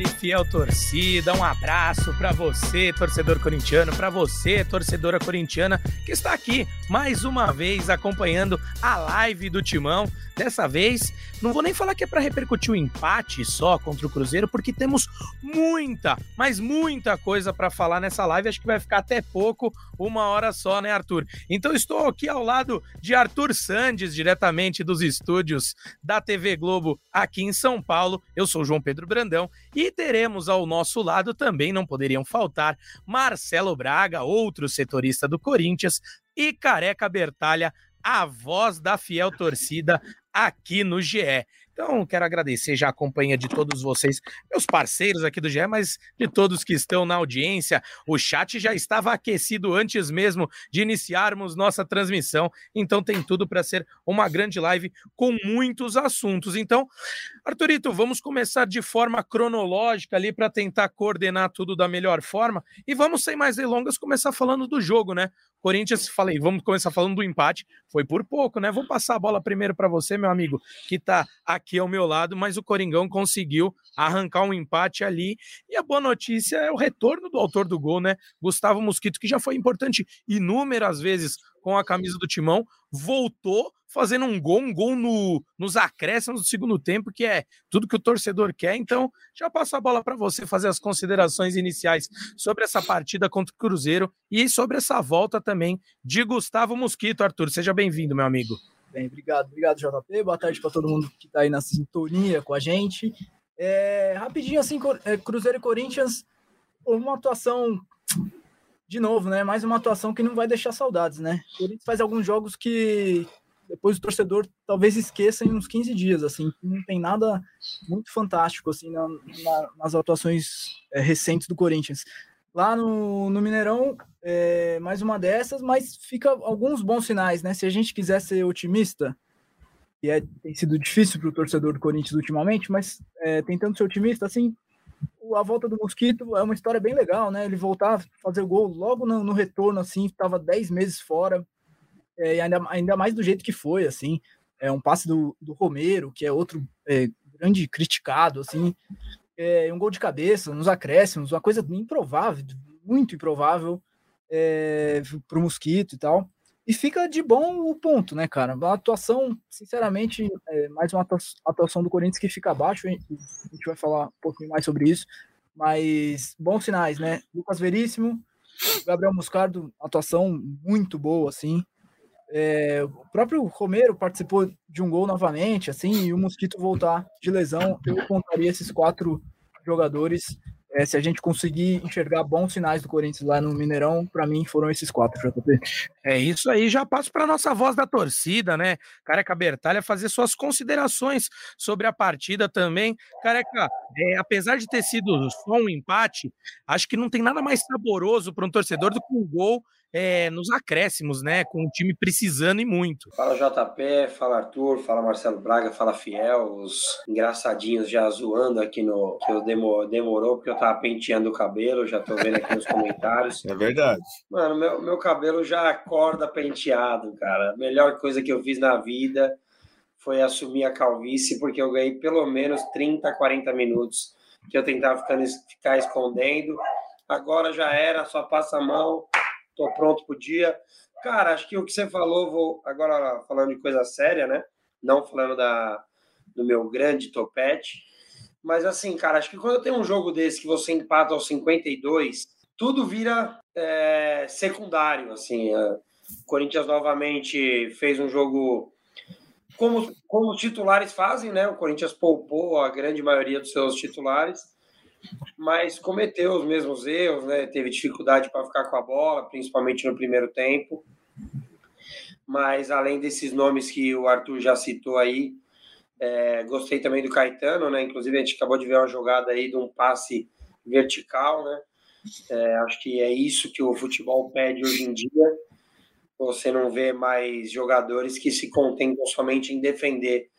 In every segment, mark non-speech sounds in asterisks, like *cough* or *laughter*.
fiel torcida, um abraço para você, torcedor corintiano, para você, torcedora corintiana, que está aqui mais uma vez acompanhando a live do Timão. Dessa vez, não vou nem falar que é para repercutir o um empate só contra o Cruzeiro, porque temos muita, mas muita coisa para falar nessa live. Acho que vai ficar até pouco, uma hora só, né, Arthur? Então estou aqui ao lado de Arthur Sandes, diretamente dos estúdios da TV Globo aqui em São Paulo. Eu sou João Pedro Brandão e teremos ao nosso lado também, não poderiam faltar, Marcelo Braga, outro setorista do Corinthians, e Careca Bertalha, a voz da fiel torcida aqui no GE. Então, quero agradecer já a companhia de todos vocês, meus parceiros aqui do GE, mas de todos que estão na audiência. O chat já estava aquecido antes mesmo de iniciarmos nossa transmissão, então tem tudo para ser uma grande live com muitos assuntos. Então, Arthurito, vamos começar de forma cronológica ali para tentar coordenar tudo da melhor forma e vamos sem mais delongas começar falando do jogo, né? Corinthians, falei, vamos começar falando do empate. Foi por pouco, né? Vou passar a bola primeiro para você, meu amigo, que está aqui ao meu lado, mas o Coringão conseguiu arrancar um empate ali. E a boa notícia é o retorno do autor do gol, né? Gustavo Mosquito, que já foi importante inúmeras vezes com a camisa do Timão, voltou fazendo um gol, um gol no, nos acréscimos do segundo tempo, que é tudo que o torcedor quer. Então, já passo a bola para você fazer as considerações iniciais sobre essa partida contra o Cruzeiro e sobre essa volta também de Gustavo Mosquito. Arthur, seja bem-vindo, meu amigo. Bem, obrigado, obrigado, JP. Boa tarde para todo mundo que está aí na sintonia com a gente. É, rapidinho, assim, é, Cruzeiro e Corinthians, uma atuação de novo, né? Mais uma atuação que não vai deixar saudades, né? O Corinthians faz alguns jogos que depois o torcedor talvez esqueça em uns 15 dias, assim, não tem nada muito fantástico, assim, na, na, nas atuações é, recentes do Corinthians. Lá no, no Mineirão, é, mais uma dessas, mas fica alguns bons sinais, né? Se a gente quiser ser otimista, e é, tem sido difícil para o torcedor do Corinthians ultimamente, mas é, tentando ser otimista, assim, a volta do Mosquito é uma história bem legal, né? Ele voltar a fazer gol logo no, no retorno, assim, estava 10 meses fora, é, ainda, ainda mais do jeito que foi, assim. É um passe do, do Romero, que é outro é, grande criticado, assim. É, um gol de cabeça, nos acréscimos, uma coisa improvável, muito improvável é, para o Mosquito e tal. E fica de bom o ponto, né, cara? Uma atuação, sinceramente, é mais uma atuação do Corinthians que fica abaixo. A gente vai falar um pouquinho mais sobre isso. Mas bons sinais, né? Lucas Veríssimo, Gabriel Muscardo, atuação muito boa, assim. É, o próprio Romero participou de um gol novamente, assim, e o Mosquito voltar de lesão. Eu contaria esses quatro jogadores é, se a gente conseguir enxergar bons sinais do Corinthians lá no Mineirão, para mim foram esses quatro, JP. É isso aí, já passo para nossa voz da torcida, né? Careca Bertalha, fazer suas considerações sobre a partida também. Careca, é, apesar de ter sido só um empate, acho que não tem nada mais saboroso para um torcedor do que um gol é, nos acréscimos, né? Com o time precisando e muito. Fala JP, fala Arthur, fala Marcelo Braga, fala Fiel, os engraçadinhos já zoando aqui no que eu demor, demorou porque eu tava penteando o cabelo, já tô vendo aqui nos comentários. *laughs* É verdade. Mano, meu, meu cabelo já acorda penteado, cara. A melhor coisa que eu fiz na vida foi assumir a calvície, porque eu ganhei pelo menos 30, 40 minutos que eu tentava ficando, ficar escondendo. Agora já era, só passa a mão, tô pronto pro dia. Cara, acho que o que você falou, vou agora falando de coisa séria, né? Não falando da, do meu grande topete. Mas assim, cara, acho que quando tem um jogo desse que você empata aos 52, tudo vira é, secundário, assim. O Corinthians novamente fez um jogo como, como os titulares fazem, né? O Corinthians poupou a grande maioria dos seus titulares mas cometeu os mesmos erros, né? Teve dificuldade para ficar com a bola, principalmente no primeiro tempo. Mas além desses nomes que o Arthur já citou aí, é, gostei também do Caetano, né? Inclusive a gente acabou de ver uma jogada aí de um passe vertical, né? É, acho que é isso que o futebol pede hoje em dia. Você não vê mais jogadores que se contentam somente em defender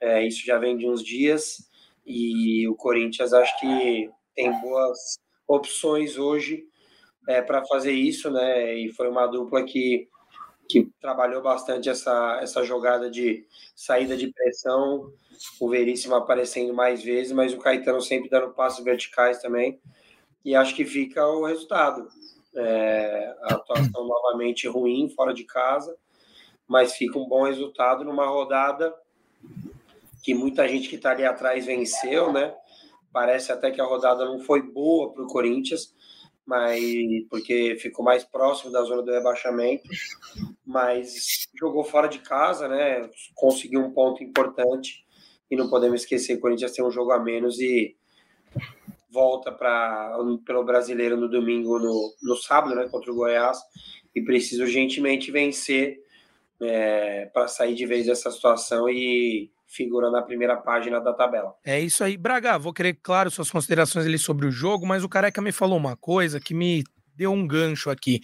É, isso já vem de uns dias e o Corinthians acho que tem boas opções hoje é, para fazer isso, né? E foi uma dupla que, que trabalhou bastante essa, essa jogada de saída de pressão, o Veríssimo aparecendo mais vezes, mas o Caetano sempre dando passos verticais também. E acho que fica o resultado. É, a atuação novamente ruim fora de casa, mas fica um bom resultado numa rodada que muita gente que está ali atrás venceu, né? Parece até que a rodada não foi boa para o Corinthians, mas porque ficou mais próximo da zona do rebaixamento, mas jogou fora de casa, né? Conseguiu um ponto importante e não podemos esquecer que o Corinthians tem um jogo a menos e volta para pelo brasileiro no domingo, no, no sábado, né? Contra o Goiás e precisa urgentemente vencer é, para sair de vez dessa situação e figura na primeira página da tabela. É isso aí. Braga, vou querer, claro, suas considerações ali sobre o jogo, mas o Careca me falou uma coisa que me deu um gancho aqui.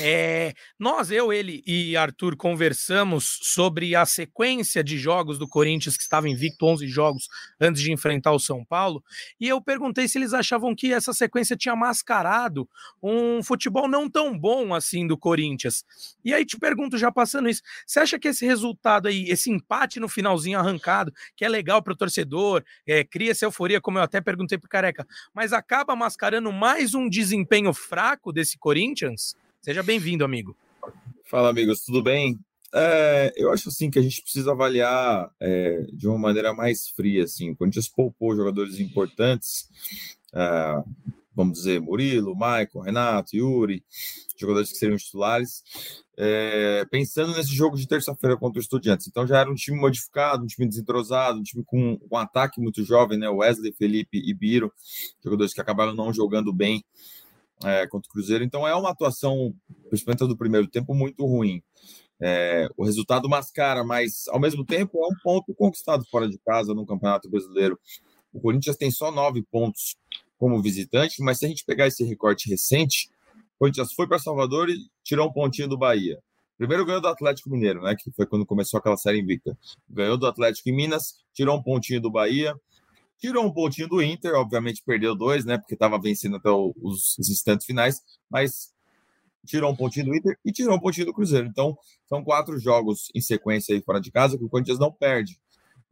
É, nós, eu, ele e Arthur conversamos sobre a sequência de jogos do Corinthians, que estava invicto 11 jogos antes de enfrentar o São Paulo, e eu perguntei se eles achavam que essa sequência tinha mascarado um futebol não tão bom assim do Corinthians. E aí te pergunto, já passando isso, você acha que esse resultado aí, esse empate no finalzinho arrancado, que é legal para o torcedor, é, cria essa euforia, como eu até perguntei para Careca, mas acaba mascarando mais um desempenho fraco desse Corinthians? Seja bem-vindo, amigo. Fala, amigos, tudo bem? É, eu acho assim que a gente precisa avaliar é, de uma maneira mais fria. Assim. O Corinthians poupou jogadores importantes, é, vamos dizer, Murilo, Maicon, Renato, Yuri, jogadores que seriam titulares, é, pensando nesse jogo de terça-feira contra o Estudiantes. Então já era um time modificado, um time desentrosado, um time com um ataque muito jovem, né? Wesley, Felipe e Biro, jogadores que acabaram não jogando bem é, contra o Cruzeiro. Então é uma atuação, principalmente do primeiro tempo, muito ruim. É, o resultado mascara, mas ao mesmo tempo é um ponto conquistado fora de casa no Campeonato Brasileiro. O Corinthians tem só nove pontos como visitante, mas se a gente pegar esse recorte recente, o Corinthians foi para Salvador e tirou um pontinho do Bahia. Primeiro ganhou do Atlético Mineiro, né? Que foi quando começou aquela série invicta. Ganhou do Atlético em Minas, tirou um pontinho do Bahia, Tirou um pontinho do Inter, obviamente perdeu dois, né? Porque estava vencendo até os, os instantes finais, mas tirou um pontinho do Inter e tirou um pontinho do Cruzeiro. Então, são quatro jogos em sequência aí fora de casa que o Corinthians não perde.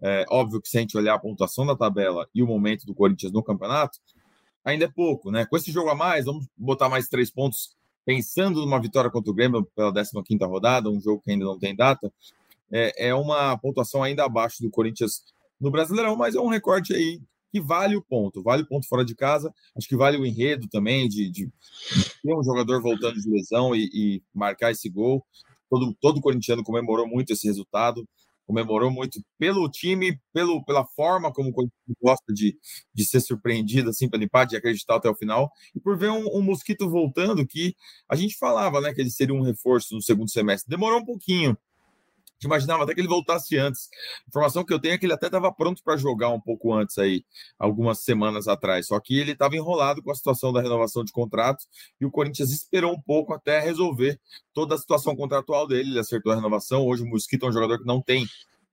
É, óbvio que se a gente olhar a pontuação da tabela e o momento do Corinthians no campeonato, ainda é pouco, né? Com esse jogo a mais, vamos botar mais três pontos, pensando numa vitória contra o Grêmio pela 15 rodada, um jogo que ainda não tem data, é, é uma pontuação ainda abaixo do Corinthians no Brasileirão, mas é um recorde aí que vale o ponto, vale o ponto fora de casa, acho que vale o enredo também de, de ter um jogador voltando de lesão e, e, marcar esse gol. Todo, todo corintiano comemorou muito esse resultado, comemorou muito pelo time, pelo, pela forma como o Corinthians gosta de, de ser surpreendido assim pelo empate e acreditar até o final, e por ver um, um, mosquito voltando que a gente falava né, que ele seria um reforço no segundo semestre. Demorou um pouquinho, imaginava até que ele voltasse antes. A informação que eu tenho é que ele até estava pronto para jogar um pouco antes aí, algumas semanas atrás. Só que ele estava enrolado com a situação da renovação de contrato e o Corinthians esperou um pouco até resolver toda a situação contratual dele. Ele acertou a renovação. Hoje o Mosquito é um jogador que não tem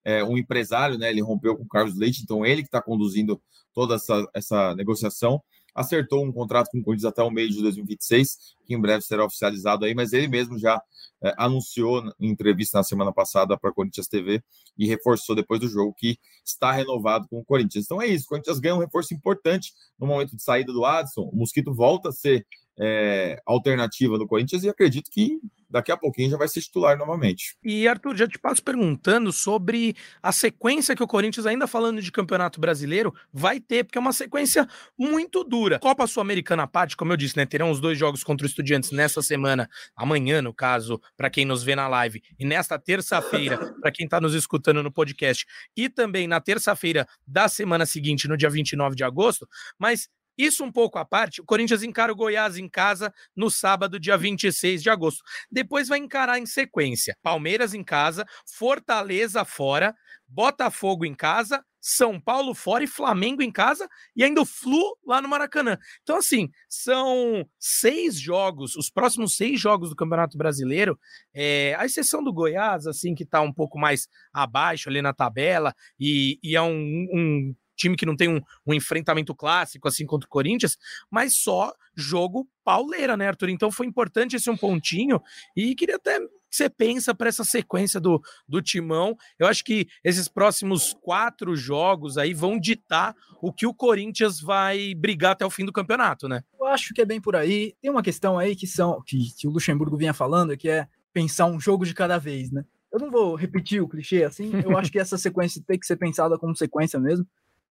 é, um empresário, né? Ele rompeu com o Carlos Leite, então ele que está conduzindo toda essa, essa negociação acertou um contrato com o Corinthians até o meio de 2026, que em breve será oficializado aí, mas ele mesmo já é, anunciou em entrevista na semana passada para a Corinthians TV e reforçou depois do jogo que está renovado com o Corinthians. Então é isso, o Corinthians ganha um reforço importante no momento de saída do Adson, o Mosquito volta a ser é, alternativa do Corinthians e acredito que daqui a pouquinho já vai ser titular novamente. E Arthur, já te passo perguntando sobre a sequência que o Corinthians, ainda falando de Campeonato Brasileiro, vai ter, porque é uma sequência muito dura. Copa Sul-Americana parte, como eu disse, né? Terão os dois jogos contra os Estudiantes nessa semana, amanhã, no caso, para quem nos vê na live, e nesta terça-feira, *laughs* para quem está nos escutando no podcast, e também na terça-feira da semana seguinte, no dia 29 de agosto, mas Isso um pouco à parte, o Corinthians encara o Goiás em casa no sábado, dia 26 de agosto. Depois vai encarar em sequência: Palmeiras em casa, Fortaleza fora, Botafogo em casa, São Paulo fora e Flamengo em casa e ainda o Flu lá no Maracanã. Então, assim, são seis jogos, os próximos seis jogos do Campeonato Brasileiro, é, a exceção do Goiás, assim, que tá um pouco mais abaixo ali na tabela e, e é um, um time que não tem um, um, enfrentamento clássico assim contra o Corinthians, mas só jogo pauleira, né, Arthur? Então foi importante esse um pontinho e queria até você pensa para essa sequência do, do Timão? Eu acho que esses próximos quatro jogos aí vão ditar o que o Corinthians vai brigar até o fim do campeonato, né? Eu acho que é bem por aí. Tem uma questão aí que são que, que o Luxemburgo vinha falando, que é pensar um jogo de cada vez, né? Eu não vou repetir o clichê assim, eu acho que essa sequência tem que ser pensada como sequência mesmo.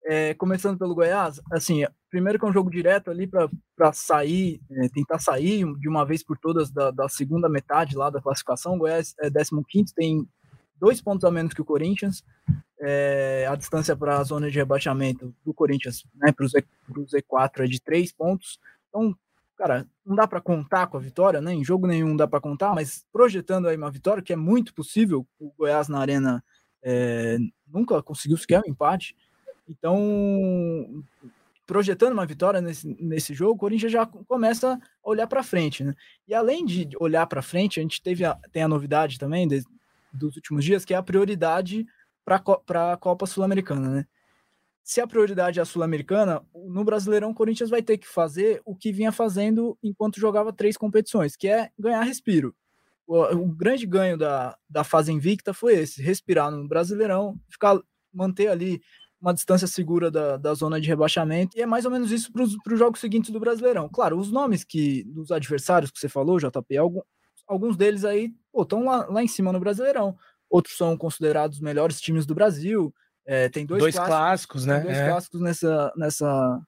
É, começando pelo Goiás, assim, primeiro que é um jogo direto ali para sair, é, tentar sair de uma vez por todas da, da, segunda metade lá da classificação. O Goiás é 15, tem dois pontos a menos que o Corinthians. É, a distância para a zona de rebaixamento do Corinthians né, para o Z, Z4 é de três pontos. Então, cara, não dá para contar com a vitória, né? Em jogo nenhum dá para contar, mas projetando aí uma vitória, que é muito possível, o Goiás na Arena é, nunca conseguiu sequer um empate. Então, projetando uma vitória nesse, nesse jogo, o Corinthians já começa a olhar para frente, né? E além de olhar para frente, a gente teve a, tem a novidade também de, dos últimos dias, que é a prioridade para a Copa Sul-Americana, né? Se a prioridade é a Sul-Americana, no Brasileirão o Corinthians vai ter que fazer o que vinha fazendo enquanto jogava três competições, que é ganhar respiro. O, o grande ganho da, da fase invicta foi esse: respirar no Brasileirão, ficar manter ali uma distância segura da, da zona de rebaixamento, e é mais ou menos isso para os jogos seguintes do Brasileirão. Claro, os nomes que dos adversários que você falou, JP, algum, alguns deles aí estão lá, lá em cima no Brasileirão, outros são considerados os melhores times do Brasil. É, tem dois, dois clássicos, clássicos né? dois é. clássicos nessa, nessa,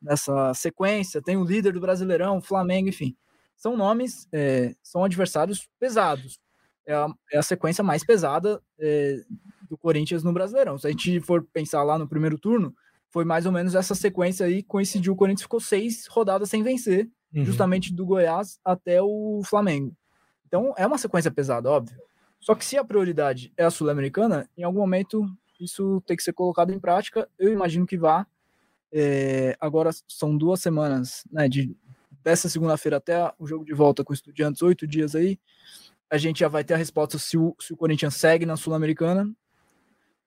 nessa sequência. Tem o líder do Brasileirão, Flamengo, enfim. São nomes, é, são adversários pesados. É a, é a sequência mais pesada é, do Corinthians no Brasileirão. Se a gente for pensar lá no primeiro turno, foi mais ou menos essa sequência aí, coincidiu, o Corinthians ficou seis rodadas sem vencer, uhum. justamente do Goiás até o Flamengo. Então é uma sequência pesada, óbvio. Só que se a prioridade é a Sul-Americana, em algum momento isso tem que ser colocado em prática. Eu imagino que vá. É, agora são duas semanas, né, de, dessa segunda-feira até o jogo de volta com o Estudiantes, oito dias aí. A gente já vai ter a resposta se o, se o Corinthians segue na Sul-Americana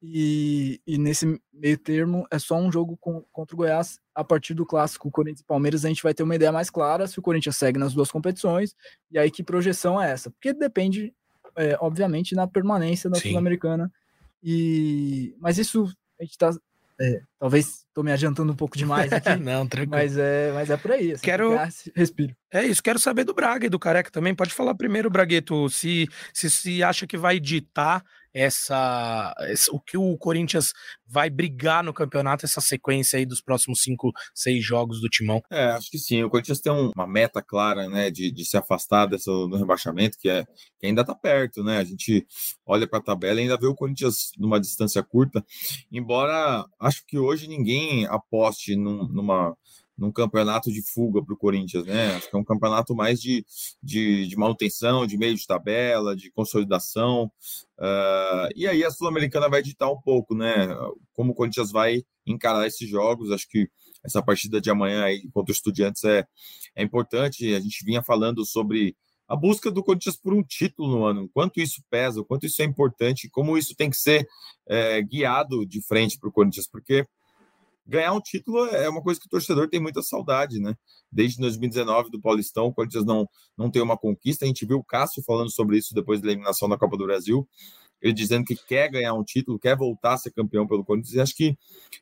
e, e, nesse meio termo é só um jogo com, contra o Goiás. A partir do clássico Corinthians e Palmeiras, a gente vai ter uma ideia mais clara se o Corinthians segue nas duas competições. E aí, que projeção é essa? Porque depende, é, obviamente, na permanência da Sul-Americana. E Mas isso a gente está é, talvez estou me adiantando um pouco demais aqui. *laughs* não, tranquilo. Mas é, mas é por aí. Assim, quero respiro. É isso. Quero saber do Braga e do Careca também. Pode falar primeiro, Bragueto, se se, se acha que vai ditar essa, essa, o que o Corinthians vai brigar no campeonato, essa sequência aí dos próximos cinco, seis jogos do Timão? É, acho que sim. O Corinthians tem um, uma meta clara, né, de, de se afastar dessa, do rebaixamento, que é que ainda está perto, né? A gente olha para a tabela e ainda vê o Corinthians numa distância curta, embora acho que hoje ninguém aposte num, numa num campeonato de fuga para o Corinthians, né? Acho que é um campeonato mais de, de, de manutenção, de meio de tabela, de consolidação. Uh, e aí a Sul-Americana vai ditar um pouco, né? Como o Corinthians vai encarar esses jogos. Acho que essa partida de amanhã aí contra os Estudiantes é, é importante. A gente vinha falando sobre a busca do Corinthians por um título no ano, quanto isso pesa, quanto isso é importante, como isso tem que ser é, guiado de frente para o Corinthians, porque ganhar um título é uma coisa que o torcedor tem muita saudade, né? Desde 2019 do Paulistão, o Corinthians não, não tem uma conquista. A gente viu o Cássio falando sobre isso depois da eliminação da Copa do Brasil. Ele dizendo que quer ganhar um título, quer voltar a ser campeão pelo Corinthians. E acho que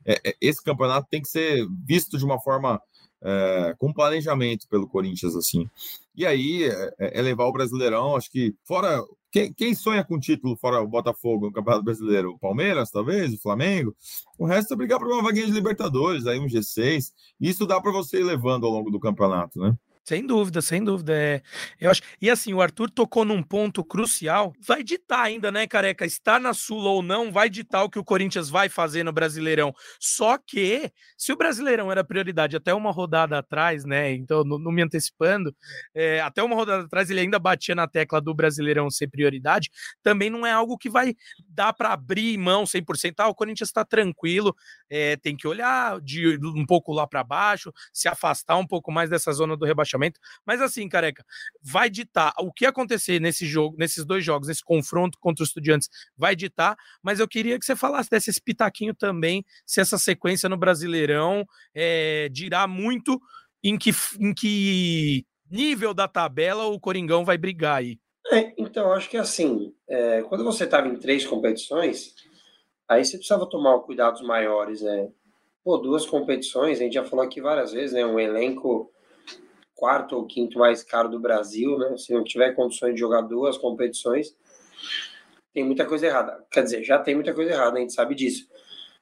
é, é esse campeonato tem que ser visto de uma forma é, com planejamento pelo Corinthians, assim. E aí é, é, é levar o Brasileirão, acho que fora. Quem, quem, sonha com título fora o Botafogo no Campeonato Brasileiro? O Palmeiras, talvez, o Flamengo. O resto é brigar por uma vaguinha de Libertadores, aí um G6. Isso dá para você ir levando ao longo do campeonato, né? Sem dúvida, sem dúvida. É, eu acho. E assim, o Arthur tocou num ponto crucial. Vai ditar ainda, né, careca? Estar na Sula ou não, vai ditar o que o Corinthians vai fazer no Brasileirão. Só que, se o Brasileirão era prioridade até uma rodada atrás, né? Então, não, não me antecipando, é, até uma rodada atrás ele ainda batia na tecla do Brasileirão ser prioridade. Também não é algo que vai dar para abrir mão 100%. Ah, o Corinthians está tranquilo, é, tem que olhar de um pouco lá para baixo, se afastar um pouco mais dessa zona do rebaixamento rebaixamento. Mas assim, careca, vai ditar o que acontecer nesse jogo, nesses dois jogos, nesse confronto contra os estudiantes, vai ditar. Mas eu queria que você falasse desse pitaquinho também, se essa sequência no Brasileirão é, dirá muito em que, em que nível da tabela o Coringão vai brigar aí. É, então, acho que assim, é, quando você estava em três competições, aí você precisava tomar cuidados maiores, né? Pô, duas competições, a gente já falou aqui várias vezes, né? Um elenco quarto ou quinto mais caro do Brasil, né? Se não tiver condições de jogar duas competições, tem muita coisa errada. Quer dizer, já tem muita coisa errada, a gente sabe disso.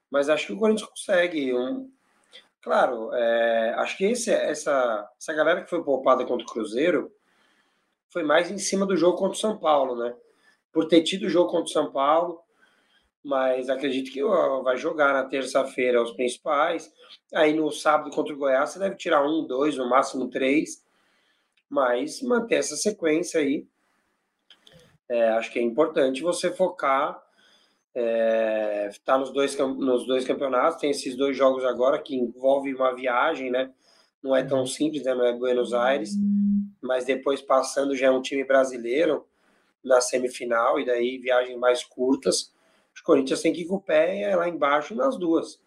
Mas acho que o Corinthians consegue. Um... Claro, é... acho que esse, essa, essa galera que foi poupada contra o Cruzeiro foi mais em cima do jogo contra o São Paulo, né? Por ter tido o jogo contra o São Paulo, mas acredito que vai jogar na terça-feira os principais. Aí no sábado contra o Goiás você deve tirar um, dois, no máximo três, mas manter essa sequência aí. É, acho que é importante você focar, é, tá nos dois, nos dois campeonatos, tem esses dois jogos agora que envolve uma viagem, né? Não é tão simples, né? não é Buenos Aires, mas depois passando já é um time brasileiro na semifinal e daí viagens mais curtas Corinthians tem que ir com o pé lá embaixo nas duas.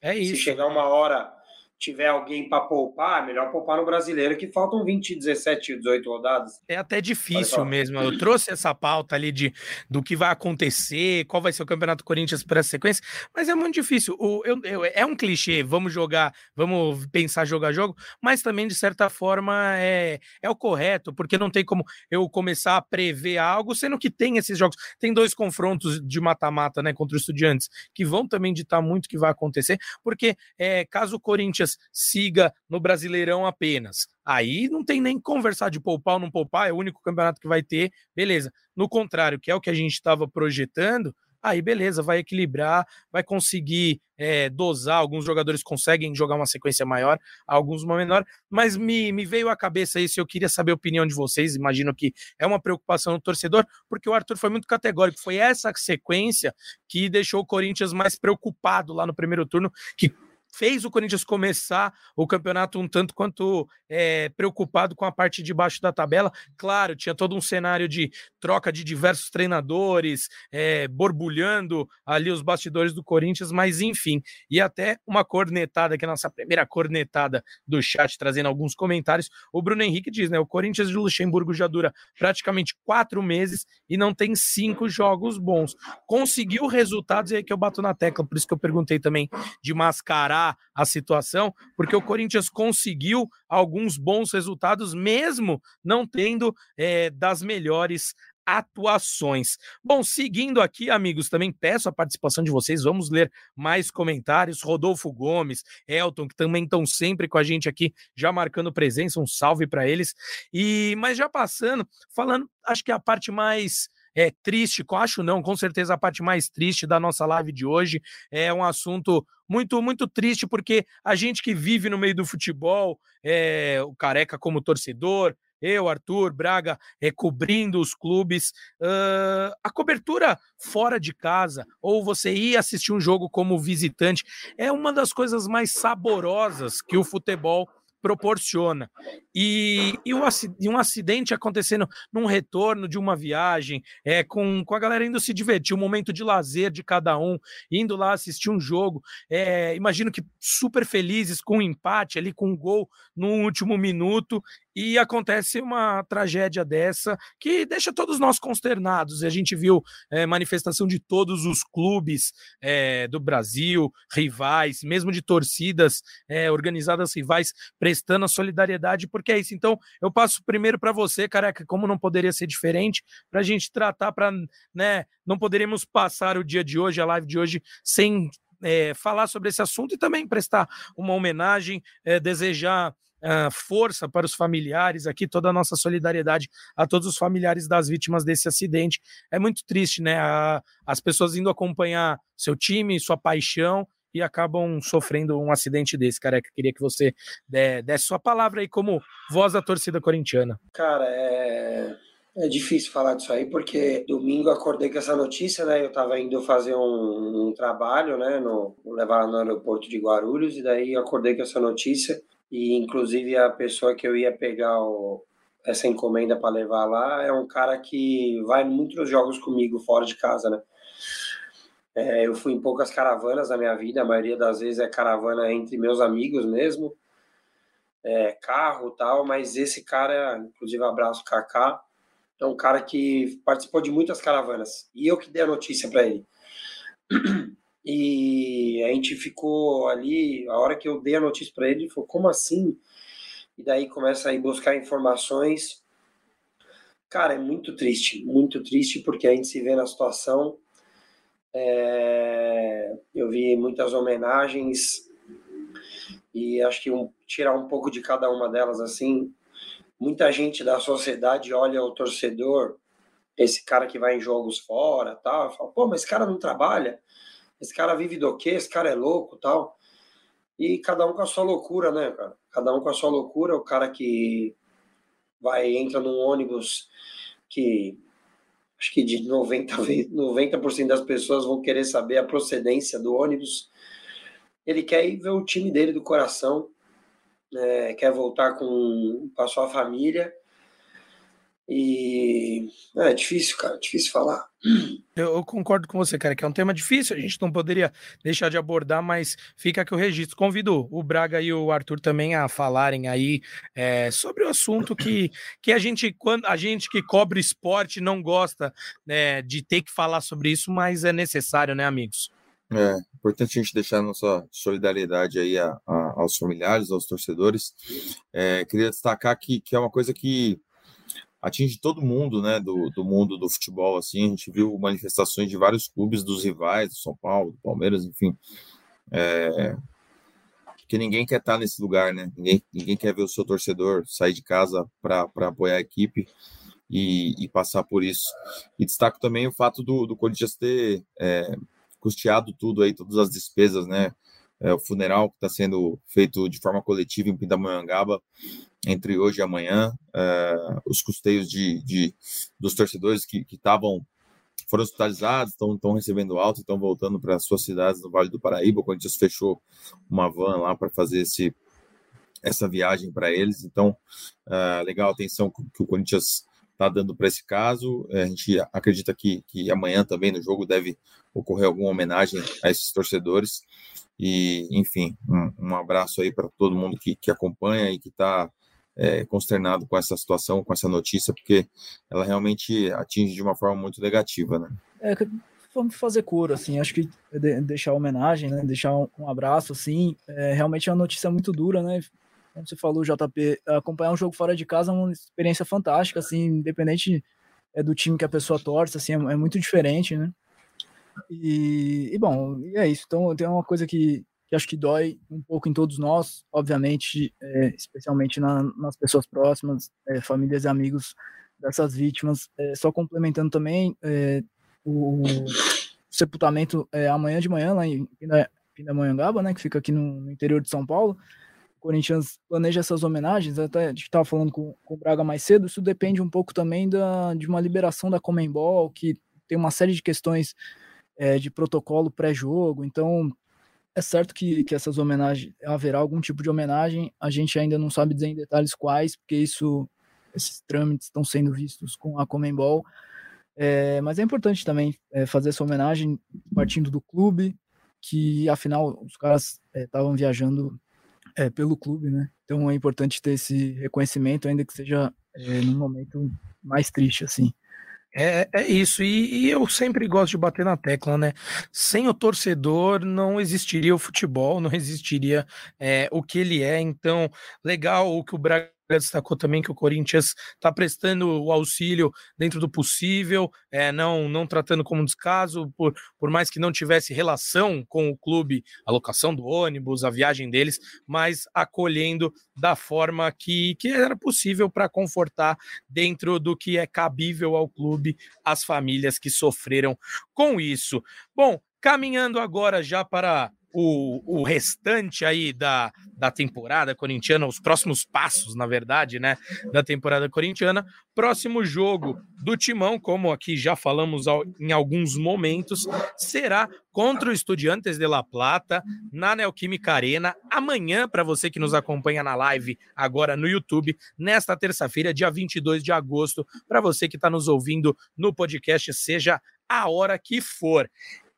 É isso. Se chegar uma hora tiver alguém para poupar, melhor poupar no brasileiro, que faltam 20, 17, 18 rodadas. É até difícil mesmo. Eu trouxe essa pauta ali de do que vai acontecer, qual vai ser o Campeonato Corinthians para essa sequência, mas é muito difícil. O, eu, eu, é um clichê, vamos jogar, vamos pensar jogar jogo, mas também, de certa forma, é, é o correto, porque não tem como eu começar a prever algo, sendo que tem esses jogos. Tem dois confrontos de mata-mata, né, contra os estudiantes, que vão também ditar muito o que vai acontecer, porque é, caso o Corinthians siga no Brasileirão apenas. Aí não tem nem conversar de poupar ou não poupar, é o único campeonato que vai ter, beleza. No contrário, que é o que a gente estava projetando, aí beleza, vai equilibrar, vai conseguir é, dosar. Alguns jogadores conseguem jogar uma sequência maior, alguns uma menor, mas me, me veio à cabeça isso. Eu queria saber a opinião de vocês. Imagino que é uma preocupação do torcedor, porque o Arthur foi muito categórico. Foi essa sequência que deixou o Corinthians mais preocupado lá no primeiro turno, que fez o Corinthians começar o campeonato um tanto quanto é, preocupado com a parte de baixo da tabela. Claro, tinha todo um cenário de troca de diversos treinadores, é, borbulhando ali os bastidores do Corinthians, mas enfim, e até uma cornetada, que é a nossa primeira cornetada do chat, trazendo alguns comentários. O Bruno Henrique diz, né? O Corinthians de Luxemburgo já dura praticamente quatro meses e não tem cinco jogos bons. Conseguiu resultados, e aí que eu bato na tecla, por isso que eu perguntei também de mascarar a situação, porque o Corinthians conseguiu alguns bons resultados, mesmo não tendo é, das melhores atuações. Bom, seguindo aqui, amigos, também peço a participação de vocês. Vamos ler mais comentários. Rodolfo Gomes, Elton, que também estão sempre com a gente aqui, já marcando presença. Um salve para eles. E mas já passando, falando, acho que a parte mais é triste, acho não, com certeza a parte mais triste da nossa live de hoje é um assunto muito, muito triste, porque a gente que vive no meio do futebol, é, o Careca como torcedor, eu, Arthur, Braga, é, cobrindo os clubes, uh, a cobertura fora de casa, ou você ir assistir um jogo como visitante, é uma das coisas mais saborosas que o futebol proporciona. E, e, um, acidente acontecendo num retorno de uma viagem, é, com, com a galera indo se divertir, um momento de lazer de cada um, indo lá assistir um jogo. É, imagino que super felizes com o um empate ali, com um gol no último minuto, e acontece uma tragédia dessa que deixa todos nós consternados. A gente viu é, manifestação de todos os clubes é, do Brasil, rivais, mesmo de torcidas é, organizadas rivais, prestando a solidariedade, porque é isso. Então, eu passo primeiro para você, careca, como não poderia ser diferente, para a gente tratar, para, né, não poderíamos passar o dia de hoje, a live de hoje, sem é, falar sobre esse assunto e também prestar uma homenagem, é, desejar uh, força para os familiares aqui, toda a nossa solidariedade a todos os familiares das vítimas desse acidente. É muito triste, né? A, as pessoas indo acompanhar seu time, sua paixão e acabam sofrendo um acidente desse, careca. Queria que você desse sua palavra aí como voz da torcida corintiana. Cara, é, é difícil falar disso aí, porque domingo acordei com essa notícia, né? Eu tava indo fazer um, um trabalho, né? No, levar no aeroporto de Guarulhos, e daí acordei com essa notícia. E inclusive a pessoa que eu ia pegar o, essa encomenda para levar lá é um cara que vai muitos jogos comigo fora de casa, né? É, eu fui em poucas caravanas na minha vida, a maioria das vezes é caravana entre meus amigos mesmo, é, carro tal, mas esse cara, inclusive abraço Kaká, é um cara que participou de muitas caravanas e eu que dei a notícia para ele. E a gente ficou ali, a hora que eu dei a notícia para ele, ele falou: como assim? E daí começa a ir buscar informações. Cara, é muito triste, muito triste, porque a gente se vê na situação é, eu vi muitas homenagens e acho que um, tirar um pouco de cada uma delas assim. Muita gente da sociedade olha o torcedor, esse cara que vai em jogos fora, tal, fala, pô, mas esse cara não trabalha, esse cara vive do quê? Esse cara é louco, tal. E cada um com a sua loucura, né, cara? Cada um com a sua loucura. O cara que vai entra num ônibus que acho que de 90%, 90 das pessoas vão querer saber a procedência do ônibus. Ele quer ir ver o time dele do coração, é, quer voltar com, com a sua família e é difícil, cara, difícil falar. Eu, concordo com você, cara, que é um tema difícil, a gente não poderia deixar de abordar, mas fica aqui o registro. Convido o Braga e o Arthur também a falarem aí é, sobre o assunto que, que a gente, quando a gente que cobre esporte não gosta né, de ter que falar sobre isso, mas é necessário, né, amigos? É importante a gente deixar nossa solidariedade aí a, a, aos familiares, aos torcedores. É, queria destacar que, que é uma coisa que atinge todo mundo, né, do, do mundo do futebol, assim, a gente viu manifestações de vários clubes dos rivais, do São Paulo, do Palmeiras, enfim, é, que ninguém quer estar nesse lugar, né, ninguém, ninguém quer ver o seu torcedor sair de casa para apoiar a equipe e, e, passar por isso. E destaco também o fato do, do Corinthians ter é, custeado tudo aí, todas as despesas, né, é, o funeral que está sendo feito de forma coletiva em Pindamonhangaba entre hoje e amanhã, é, os custeios de, de, dos torcedores que estavam foram hospitalizados, estão recebendo alta, estão voltando para suas cidades no Vale do Paraíba. O Corinthians fechou uma van lá para fazer esse, essa viagem para eles. Então, é, legal a atenção que o Corinthians está dando para esse caso. É, a gente acredita que, que amanhã também no jogo deve ocorrer alguma homenagem a esses torcedores. E, enfim, um, um abraço aí para todo mundo que, que acompanha e que está é, consternado com essa situação, com essa notícia, porque ela realmente atinge de uma forma muito negativa, né? É, vamos fazer coro, assim, acho que de, deixar homenagem, né, deixar um, um abraço, assim, é, realmente é uma notícia muito dura, né, como você falou, JP, acompanhar um jogo fora de casa é uma experiência fantástica, assim, independente é, do time que a pessoa torce, assim, é, é muito diferente, né, e, e, bom, é isso, então tem uma coisa que, que acho que dói um pouco em todos nós, obviamente, é, especialmente na, nas pessoas próximas, é, famílias e amigos dessas vítimas. É, só complementando também, é, o, o, sepultamento é amanhã de manhã, lá em Pindamonhangaba, né, que fica aqui no, no, interior de São Paulo. Corinthians planeja essas homenagens, até a gente estava falando com, com o Braga mais cedo, isso depende um pouco também da, de uma liberação da Comembol, que tem uma série de questões é, de protocolo pré-jogo, então é certo que, que essas homenagens, haverá algum tipo de homenagem, a gente ainda não sabe dizer em detalhes quais, porque isso, esses trâmites estão sendo vistos com a Comembol, é, mas é importante também é, fazer essa homenagem partindo do clube, que afinal os caras estavam é, viajando é, pelo clube, né? Então é importante ter esse reconhecimento, ainda que seja é, num momento mais triste, assim. É, é isso, e, e, eu sempre gosto de bater na tecla, né? Sem o torcedor não existiria o futebol, não existiria é, o que ele é. Então, legal o que o Braga destacou também que o Corinthians está prestando o auxílio dentro do possível, é, não, não tratando como descaso, por, por mais que não tivesse relação com o clube, a locação do ônibus, a viagem deles, mas acolhendo da forma que, que era possível para confortar dentro do que é cabível ao clube as famílias que sofreram com isso. Bom, caminhando agora já para o, o restante aí da, da temporada corintiana, os próximos passos, na verdade, né, da temporada corintiana. Próximo jogo do Timão, como aqui já falamos em alguns momentos, será contra o Estudiantes de La Plata, na Neoquímica Arena, amanhã, para você que nos acompanha na live agora no YouTube, nesta terça-feira, dia 22 de agosto, para você que está nos ouvindo no podcast, seja a hora que for.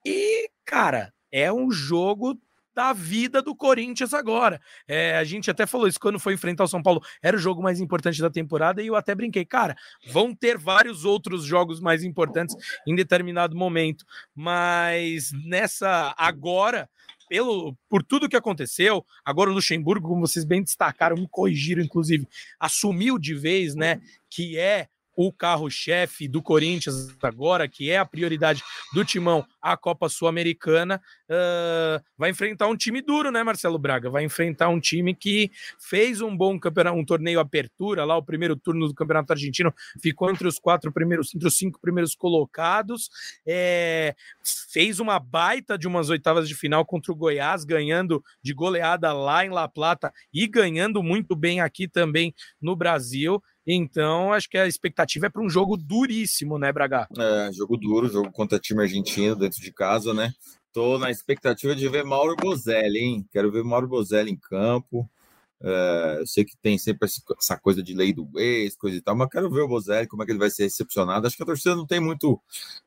E, cara, é um jogo da vida do Corinthians agora. É, a gente até falou isso quando foi enfrentar o São Paulo, era o jogo mais importante da temporada e eu até brinquei, cara, vão ter vários outros jogos mais importantes em determinado momento, mas nessa agora pelo por tudo que aconteceu, agora o Luxemburgo, como vocês bem destacaram, me corrigiram inclusive, assumiu de vez, né, que é o carro-chefe do Corinthians agora, que é a prioridade do timão, a Copa Sul-Americana, uh, vai enfrentar um time duro, né, Marcelo Braga? Vai enfrentar um time que fez um bom campeonato, um torneio apertura lá, o primeiro turno do Campeonato Argentino ficou entre os quatro primeiros, entre os cinco primeiros colocados, é, fez uma baita de umas oitavas de final contra o Goiás, ganhando de goleada lá em La Plata e ganhando muito bem aqui também no Brasil. Então, acho que a expectativa é para um jogo duríssimo, né, Braga? É, jogo duro, jogo contra time argentino dentro de casa, né? Tô na expectativa de ver Mauro Bozelli, hein? Quero ver Mauro Bozelli em campo. É, eu sei que tem sempre essa coisa de lei do ex, coisa e tal, mas quero ver o Bozelli, como é que ele vai ser recepcionado. Acho que a torcida não tem muito,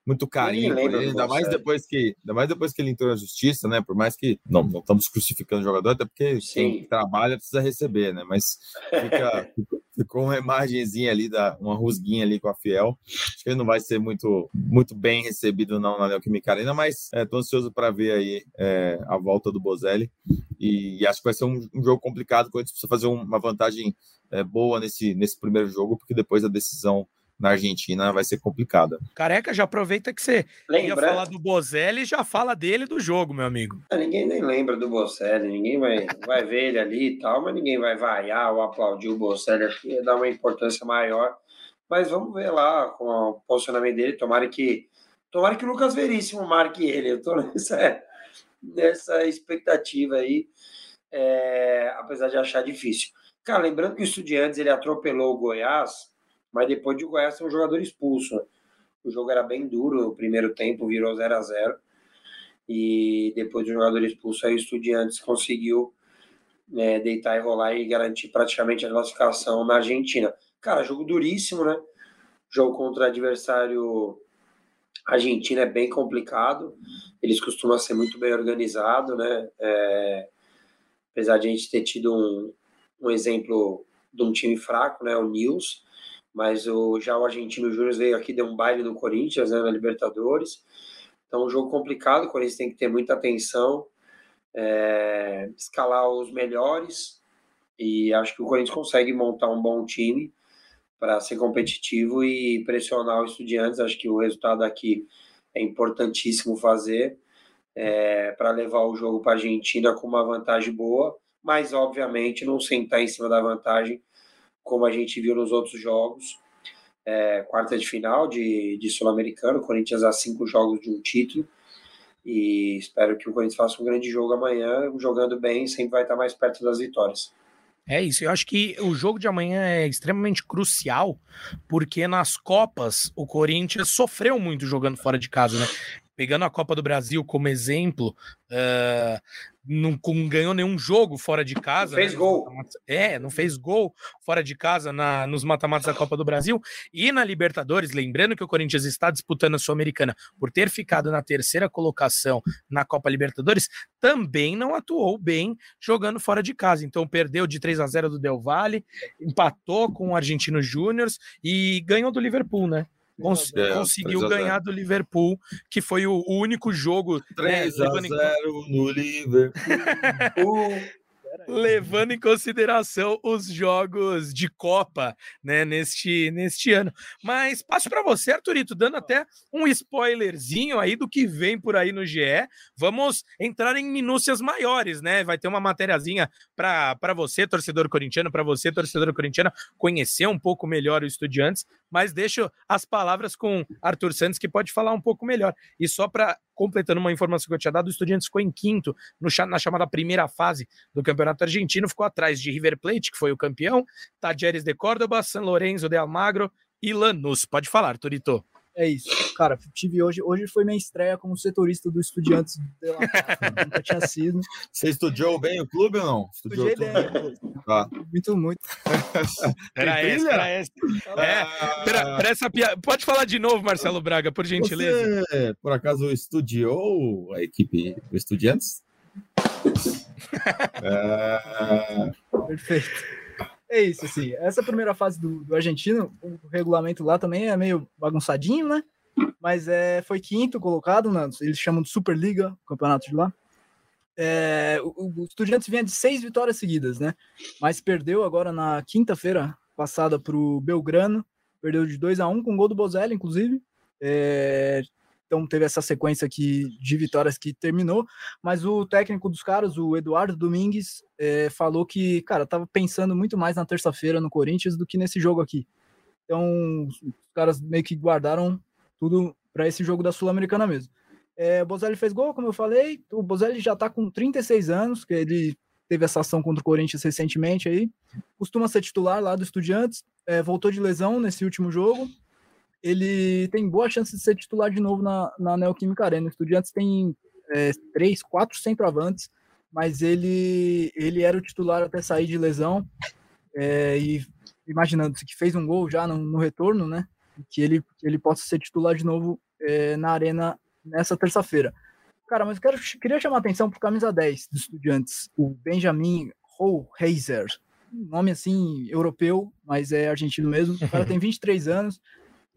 muito carinho por ele, ainda mais, depois que, ainda mais depois que ele entrou na justiça, né? Por mais que não, não estamos crucificando o jogador, até porque Sim. quem trabalha precisa receber, né? Mas *laughs* fica, ficou uma imagenzinha ali, da, uma rusguinha ali com a Fiel. Acho que ele não vai ser muito, muito bem recebido não na Neoquímica Arena, mas estou é, ansioso para ver aí é, a volta do Bozelli e, e, acho que vai ser um, um jogo complicado, quando a gente precisa fazer uma vantagem é, boa nesse, nesse primeiro jogo, porque depois a decisão na Argentina vai ser complicada. Careca, já aproveita que você lembra? ia falar do Bozelli e já fala dele do jogo, meu amigo. É, ninguém nem lembra do Bozelli, ninguém vai, *laughs* vai ver ele ali e tal, mas ninguém vai vaiar ou aplaudir o Bozelli aqui, dar uma importância maior. Mas vamos ver lá com o posicionamento dele, tomara que tomara que o Lucas Veríssimo marque ele. Eu tô nessa, nessa expectativa aí, é, apesar de achar difícil. Cara, lembrando que o Estudiantes ele atropelou o Goiás mas depois de o Goiás ser um jogador expulso. Né? O jogo era bem duro, o primeiro tempo virou 0 a 0 e depois do jogador expulso, aí o Estudiantes conseguiu é, deitar e rolar e garantir praticamente a classificação na Argentina. Cara, jogo duríssimo, né? Jogo contra adversário argentino é bem complicado. Eles costumam ser muito bem organizados, né? É, apesar de a gente ter tido um, um exemplo de um time fraco, né? O Nils mas o, já o Argentino Júnior veio aqui, deu um baile no Corinthians, né, na Libertadores. Então, um jogo complicado, o Corinthians tem que ter muita atenção, é, escalar os melhores, e acho que o Corinthians consegue montar um bom time para ser competitivo e pressionar os estudiantes. Acho que o resultado aqui é importantíssimo fazer é, para levar o jogo para a Argentina com uma vantagem boa, mas obviamente não sentar em cima da vantagem como a gente viu nos outros jogos. É, quarta de final de, de Sul-Americano, Corinthians a cinco jogos de um título. E espero que o Corinthians faça um grande jogo amanhã, jogando bem, sempre vai estar mais perto das vitórias. É isso, eu acho que o jogo de amanhã é extremamente crucial, porque nas Copas o Corinthians sofreu muito jogando fora de casa, né? Pegando a Copa do Brasil como exemplo, uh, não, não, ganhou nenhum jogo fora de casa. Não fez né? gol. É, não fez gol fora de casa na, nos mata-matas da Copa do Brasil. E na Libertadores, lembrando que o Corinthians está disputando a Sul-Americana por ter ficado na terceira colocação na Copa Libertadores, também não atuou bem jogando fora de casa. Então perdeu de 3 a 0 do Del Valle, empatou com o Argentino Júnior e ganhou do Liverpool, né? Cons é, conseguiu ganhar do Liverpool, que foi o, único jogo. 3 né, a 0 no Liverpool. *laughs* levando em consideração os jogos de Copa, né, neste, neste ano. Mas passo para você, Arthurito, dando até um spoilerzinho aí do que vem por aí no GE. Vamos entrar em minúcias maiores, né? Vai ter uma matériazinha para você, torcedor corintiano, para você, torcedor corintiana, conhecer um pouco melhor o Estudiantes, mas deixo as palavras com Arthur Santos, que pode falar um pouco melhor. E só para completando uma informação que eu tinha dado, o Estudiantes ficou em quinto no, na chamada primeira fase do Campeonato Argentino, ficou atrás de River Plate, que foi o campeão, Tajeres de Córdoba, San Lorenzo de Almagro e Lanús. Pode falar, Turito. É isso. Cara, tive hoje, hoje foi minha estreia como setorista do Estudiantes de La Nunca tinha sido. Você estudou bem o clube ou não? Estudou Estudei bem. Tá. Muito, muito. *laughs* Era essa, era essa. É, pera, pera essa pia... Pode falar de novo, Marcelo Braga, por gentileza. Você, por acaso, estudiou a equipe do Estudiantes? *laughs* é... Perfeito. É isso, assim. Essa primeira fase do, do argentino, o regulamento lá também é meio bagunçadinho, né? Mas é, foi quinto colocado, né? eles chamam de Superliga, o campeonato de lá. É, o, o Estudiantes vinha de seis vitórias seguidas, né? Mas perdeu agora na quinta-feira passada para o Belgrano, perdeu de 2 a 1 um, com gol do Bozelli, inclusive. É, então teve essa sequência aqui de vitórias que terminou, mas o técnico dos caras, o Eduardo Domingues, é, falou que, cara, tava pensando muito mais na terça-feira no Corinthians do que nesse jogo aqui. Então, os caras meio que guardaram tudo para esse jogo da Sul-Americana mesmo. É, o Bozelli fez gol, como eu falei. O Bozelli já tá com 36 anos, que ele teve essa ação contra o Corinthians recentemente aí. Costuma ser titular lá do Estudiantes. É, voltou de lesão nesse último jogo ele tem boa chance de ser titular de novo na, na Neoquímica Arena. O Estudiantes tem é, três, quatro centroavantes, mas ele, ele era o titular até sair de lesão. É, e imaginando-se que fez um gol já no, no retorno, né? Que ele, ele possa ser titular de novo é, na Arena nessa terça-feira. Cara, mas eu quero, queria chamar a atenção para o camisa 10 dos Estudiantes, o Benjamin Rollheiser. Nome assim, europeu, mas é argentino mesmo. O cara tem *laughs* 23 anos,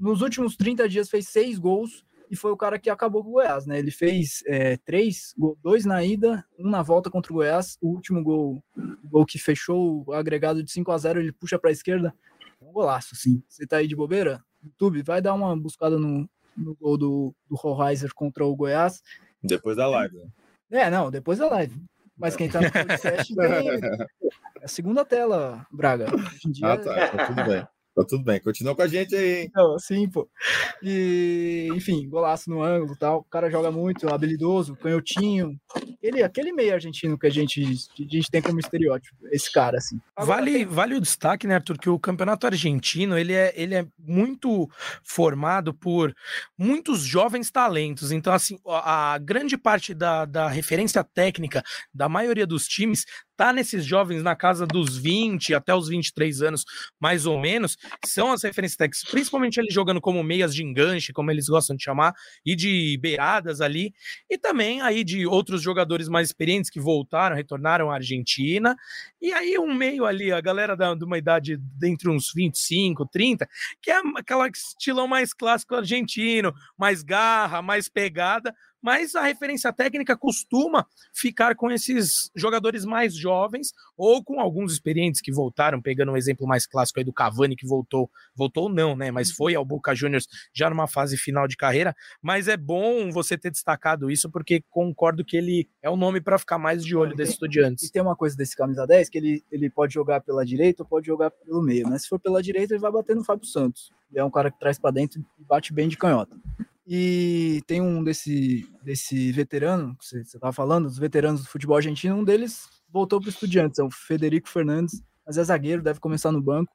nos últimos 30 dias fez seis gols e foi o cara que acabou com o Goiás, né? Ele fez é, três, dois na ida, um na volta contra o Goiás. O último gol, o gol que fechou o agregado de 5 a 0 ele puxa para a esquerda. É um golaço, sim. Você tá aí de bobeira? YouTube, vai dar uma buscada no, no gol do, do Hoheiser contra o Goiás. Depois da live. Né? É, não, depois da live. Mas quem tá no *laughs* podcast tem *laughs* a segunda tela, Braga. Hoje em dia, ah, tá, tá tudo bem. Tá tudo bem, continua com a gente aí, hein? Não, sim, pô. E, enfim, golaço no ângulo tal. O cara joga muito, habilidoso, canhotinho. Ele, aquele meio argentino que a gente, a gente tem como estereótipo, esse cara, assim. Agora, vale, tem... vale o destaque, né, Arthur, que o campeonato argentino, ele é, ele é muito formado por muitos jovens talentos. Então, assim, a, a grande parte da, da referência técnica da maioria dos times tá nesses jovens na casa dos 20 até os 23 anos, mais ou menos, são as referências técnicas, principalmente ele jogando como meias de enganche, como eles gostam de chamar, e de beiradas ali, e também aí de outros jogadores mais experientes que voltaram, retornaram à Argentina, e aí um meio ali, a galera da, de uma idade entre uns 25, 30, que é aquela estilão mais clássico argentino, mais garra, mais pegada, mas a referência técnica costuma ficar com esses jogadores mais jovens ou com alguns experientes que voltaram, pegando um exemplo mais clássico aí do Cavani que voltou, voltou não, né, mas uhum. foi ao Boca Juniors já numa fase final de carreira, mas é bom você ter destacado isso porque concordo que ele é o nome para ficar mais de olho desses estudiantes. E tem uma coisa desse camisa 10 que ele, ele pode jogar pela direita ou pode jogar pelo meio, né? Se for pela direita ele vai bater no Fábio Santos. Ele é um cara que traz para dentro e bate bem de canhota. E tem um desse, desse veterano, que você estava falando, dos veteranos do futebol argentino, um deles voltou para o Estudiantes, é o Federico Fernandes, mas é zagueiro, deve começar no banco.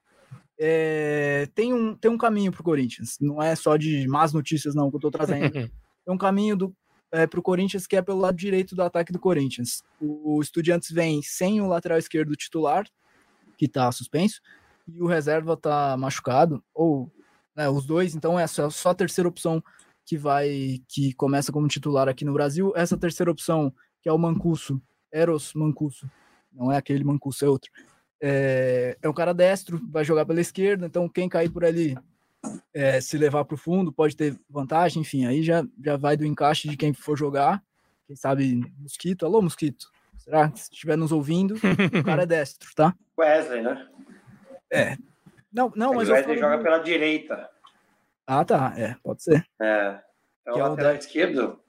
É, tem, um, tem um caminho para o Corinthians, não é só de más notícias, não, que eu estou trazendo. *laughs* tem um caminho é, para o Corinthians que é pelo lado direito do ataque do Corinthians. O, o Estudiantes vem sem o lateral esquerdo titular, que está suspenso, e o reserva está machucado, ou né, os dois, então é só, só a terceira opção que vai que começa como titular aqui no Brasil. Essa terceira opção, que é o Mancuso, Eros Mancuso, não é aquele Mancuso, é outro. É, é um cara destro, vai jogar pela esquerda, então quem cair por ali é, se levar para o fundo pode ter vantagem, enfim, aí já, já vai do encaixe de quem for jogar. Quem sabe Mosquito, alô Mosquito, Será que se estiver nos ouvindo, o cara é destro, tá? Wesley, né? É. Não, não, mas o Wesley joga pela direita. Ah, tá. É, pode ser. É. É o Que é o lateral da- esquerdo.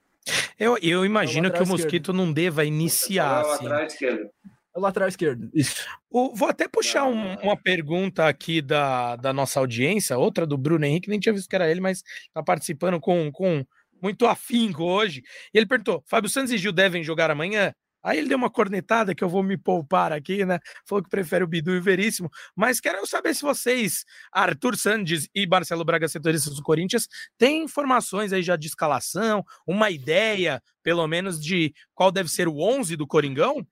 Eu, eu imagino que o lateral Mosquito não deva iniciar. É o assim. lateral esquerdo. É o lateral esquerdo. Isso. O- vou até puxar um- não. uma pergunta aqui da, da nossa audiência, outra do Bruno Henrique, nem tinha visto que era ele, mas tá participando com, com muito afinco hoje. E ele perguntou: Fábio Santos e Gil devem jogar amanhã? Aí ele deu uma cornetada que eu vou me poupar aqui, né? Falou que prefere o Bidu e o Veríssimo. Mas quero saber se vocês, Arthur Sandes e Marcelo Braga, setoristas do Corinthians, têm informações aí já de escalação, uma ideia, pelo menos, de qual deve ser o 11 do Coringão?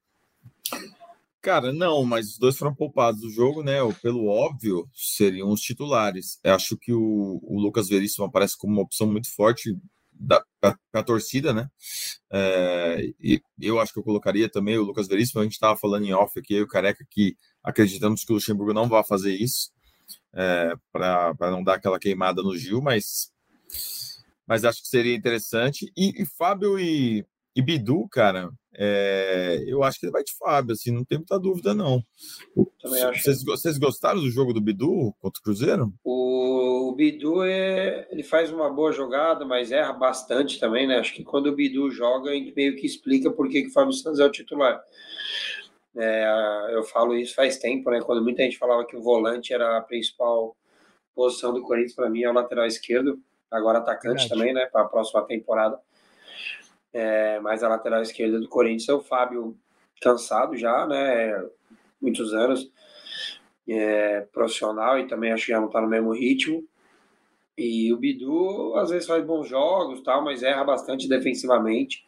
Cara, não, mas os dois foram poupados do jogo, né? Pelo óbvio, seriam os titulares. Eu acho que o, o Lucas Veríssimo aparece como uma opção muito forte da, pra, pra torcida, né? É, e eu acho que eu colocaria também o Lucas Veríssimo. A gente estava falando em off aqui, eu e o Careca, que acreditamos que o Luxemburgo não vai fazer isso é, para não dar aquela queimada no Gil, mas, mas acho que seria interessante. E, e Fábio e, e Bidu, cara, é, eu acho que ele vai de Fábio, assim, não tem muita dúvida, não. Vocês, vocês gostaram do jogo do Bidu contra o Cruzeiro? O, o Bidu é, ele faz uma boa jogada, mas erra bastante também, né? Acho que quando o Bidu joga, a gente meio que explica por que, que o Fábio Santos é o titular. É, eu falo isso faz tempo, né? Quando muita gente falava que o volante era a principal posição do Corinthians, para mim é o lateral esquerdo, agora atacante Verdade. também, né? Para a próxima temporada. É, mas a lateral esquerda do Corinthians é o Fábio cansado já, né? Muitos anos é, profissional e também acho que já não está no mesmo ritmo. E o Bidu às vezes faz bons jogos, tal, mas erra bastante defensivamente.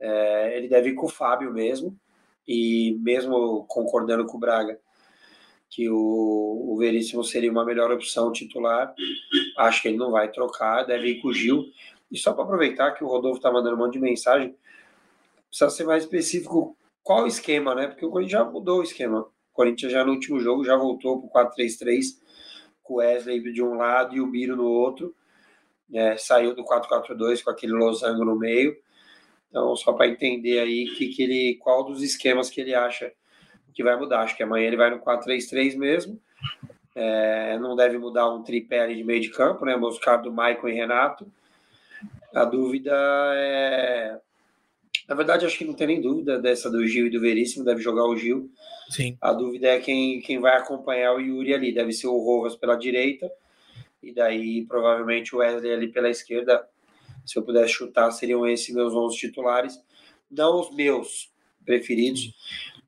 É, ele deve ir com o Fábio mesmo. E mesmo concordando com o Braga que o, o Veríssimo seria uma melhor opção titular, acho que ele não vai trocar, deve ir com o Gil. E só para aproveitar que o Rodolfo está mandando um monte de mensagem, precisa ser mais específico qual o esquema, né? Porque o Corinthians já mudou o esquema. O Corinthians já no último jogo já voltou para o 4-3-3, com o Wesley de um lado e o Biro no outro. É, saiu do 4-4-2 com aquele losango no meio. Então, só para entender aí que, que ele, qual dos esquemas que ele acha que vai mudar. Acho que amanhã ele vai no 4-3-3 mesmo. É, não deve mudar um tripé ali de meio de campo, né? Moscardo, Maicon e Renato. A dúvida é. Na verdade, acho que não tem nem dúvida dessa do Gil e do Veríssimo, deve jogar o Gil. Sim. A dúvida é quem, quem vai acompanhar o Yuri ali. Deve ser o Rojas pela direita, e daí provavelmente o Wesley ali pela esquerda. Se eu pudesse chutar, seriam esses meus 11 titulares. Não os meus preferidos.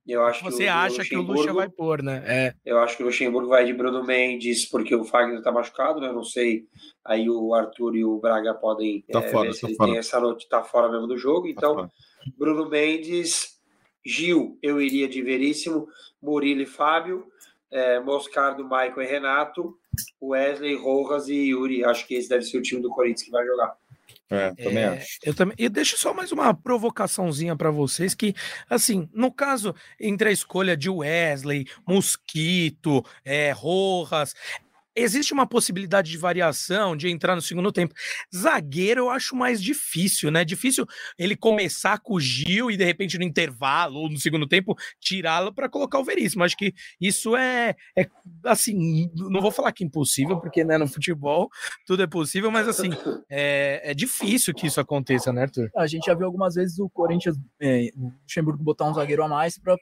Eu acho Você que o, acha que o Lucha vai pôr, né? É. eu acho que o Luxemburgo vai de Bruno Mendes, porque o Fagner tá machucado, né? Eu não sei. Aí o Arthur e o Braga podem Tá eh, fora, ver se tá ele fora. tem essa noite, tá fora mesmo do jogo. Então, Tá. Bruno Mendes, Gil, eu iria de Veríssimo, Murilo e Fábio, eh, Moscardo, Maicon e Renato, Wesley, Rojas e Yuri. Acho que esse deve ser o time do Corinthians que vai jogar. É, também É, acho. Eu também. E deixa só mais uma provocaçãozinha para vocês que, assim, no caso entre a escolha de Wesley, Mosquito, é, Rojas, existe uma possibilidade de variação, de entrar no segundo tempo. Zagueiro eu acho mais difícil, né? Difícil ele começar com o Gil e de repente no intervalo ou no segundo tempo tirá-lo para colocar o Veríssimo. Acho que isso é, é assim, não vou falar que impossível, porque né, no futebol tudo é possível, mas assim, é, é difícil que isso aconteça, né, Arthur? A gente já viu algumas vezes o Corinthians, é, o Luxemburgo botar um zagueiro a mais para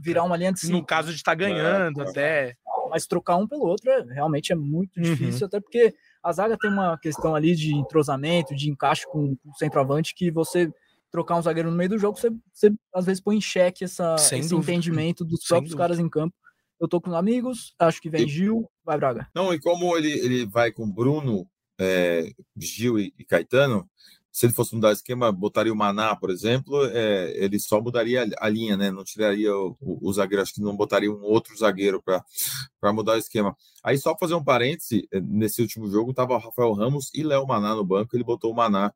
virar uma linha de cinco. No caso de estar ganhando É, até. Mas trocar um pelo outro é, realmente é muito Uhum. difícil, até porque a zaga tem uma questão ali de entrosamento, de encaixe com, com o centroavante, que você trocar um zagueiro no meio do jogo, você, você às vezes põe em xeque essa, Sem esse dúvida. entendimento dos Sem próprios dúvida. caras em campo. Eu tô com amigos, acho que vem E- Gil, vai Braga. Não, e como ele, ele vai com Bruno, é, Gil e, e Caetano, se ele fosse mudar o esquema, botaria o Maná, por exemplo, é, ele só mudaria a- linha, né? Não tiraria o, o, o zagueiro, acho que não botaria um outro zagueiro para mudar o esquema. Aí, só fazer um parêntese, eh, nesse último jogo estava Rafael Ramos e Léo Maná no banco, ele botou o Maná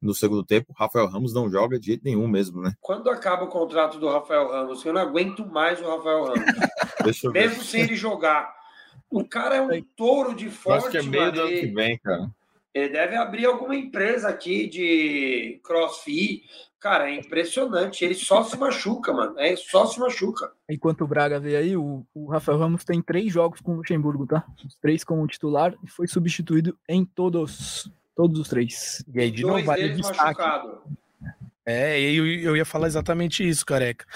no segundo tempo. Rafael Ramos não joga de jeito nenhum mesmo, né? Quando acaba o contrato do Rafael Ramos? Eu não aguento mais o Rafael Ramos. *laughs* Deixa eu ver. mesmo sem ele jogar. O cara é um touro de Eu forte, acho que é meio do ano que vem, cara. Ele deve abrir alguma empresa aqui de crossfit Cara, é impressionante. Ele só se machuca, mano. É só se machuca. Enquanto o Braga veio aí, o, o Rafael Ramos tem três jogos com o Luxemburgo, tá? Os três como titular e foi substituído em todos. Todos os três. E aí, de novo, vale destaque. Machucado. É, eu, eu ia falar exatamente isso, careca.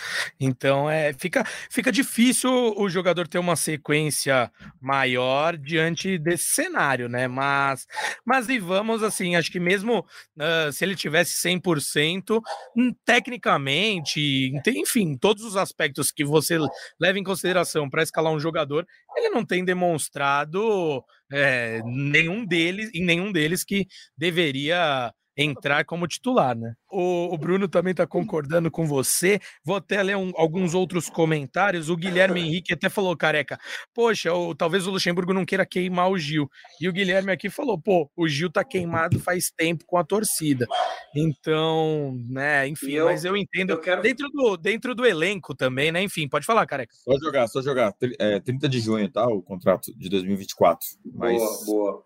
Então, é, fica, fica difícil o jogador ter uma sequência maior diante desse cenário, né? Mas, mas e vamos assim, acho que mesmo uh, se ele tivesse 100%, hum, tecnicamente, enfim, todos os aspectos que você leva em consideração para escalar um jogador, ele não tem demonstrado é, nenhum deles, em nenhum deles que deveria entrar como titular, né? O, o Bruno também está concordando com você. Vou até ler um, alguns outros comentários. O Guilherme Henrique até falou, careca, poxa, o, talvez o Luxemburgo não queira queimar o Gil. E o Guilherme aqui falou, pô, o Gil tá queimado faz tempo com a torcida. Então, né, enfim, eu, mas eu entendo. Eu quero... dentro, do, dentro do elenco também, né? Enfim, pode falar, careca. Só jogar, só jogar. É, 30 de junho, tá? O contrato de 2024. Mas... Boa, boa.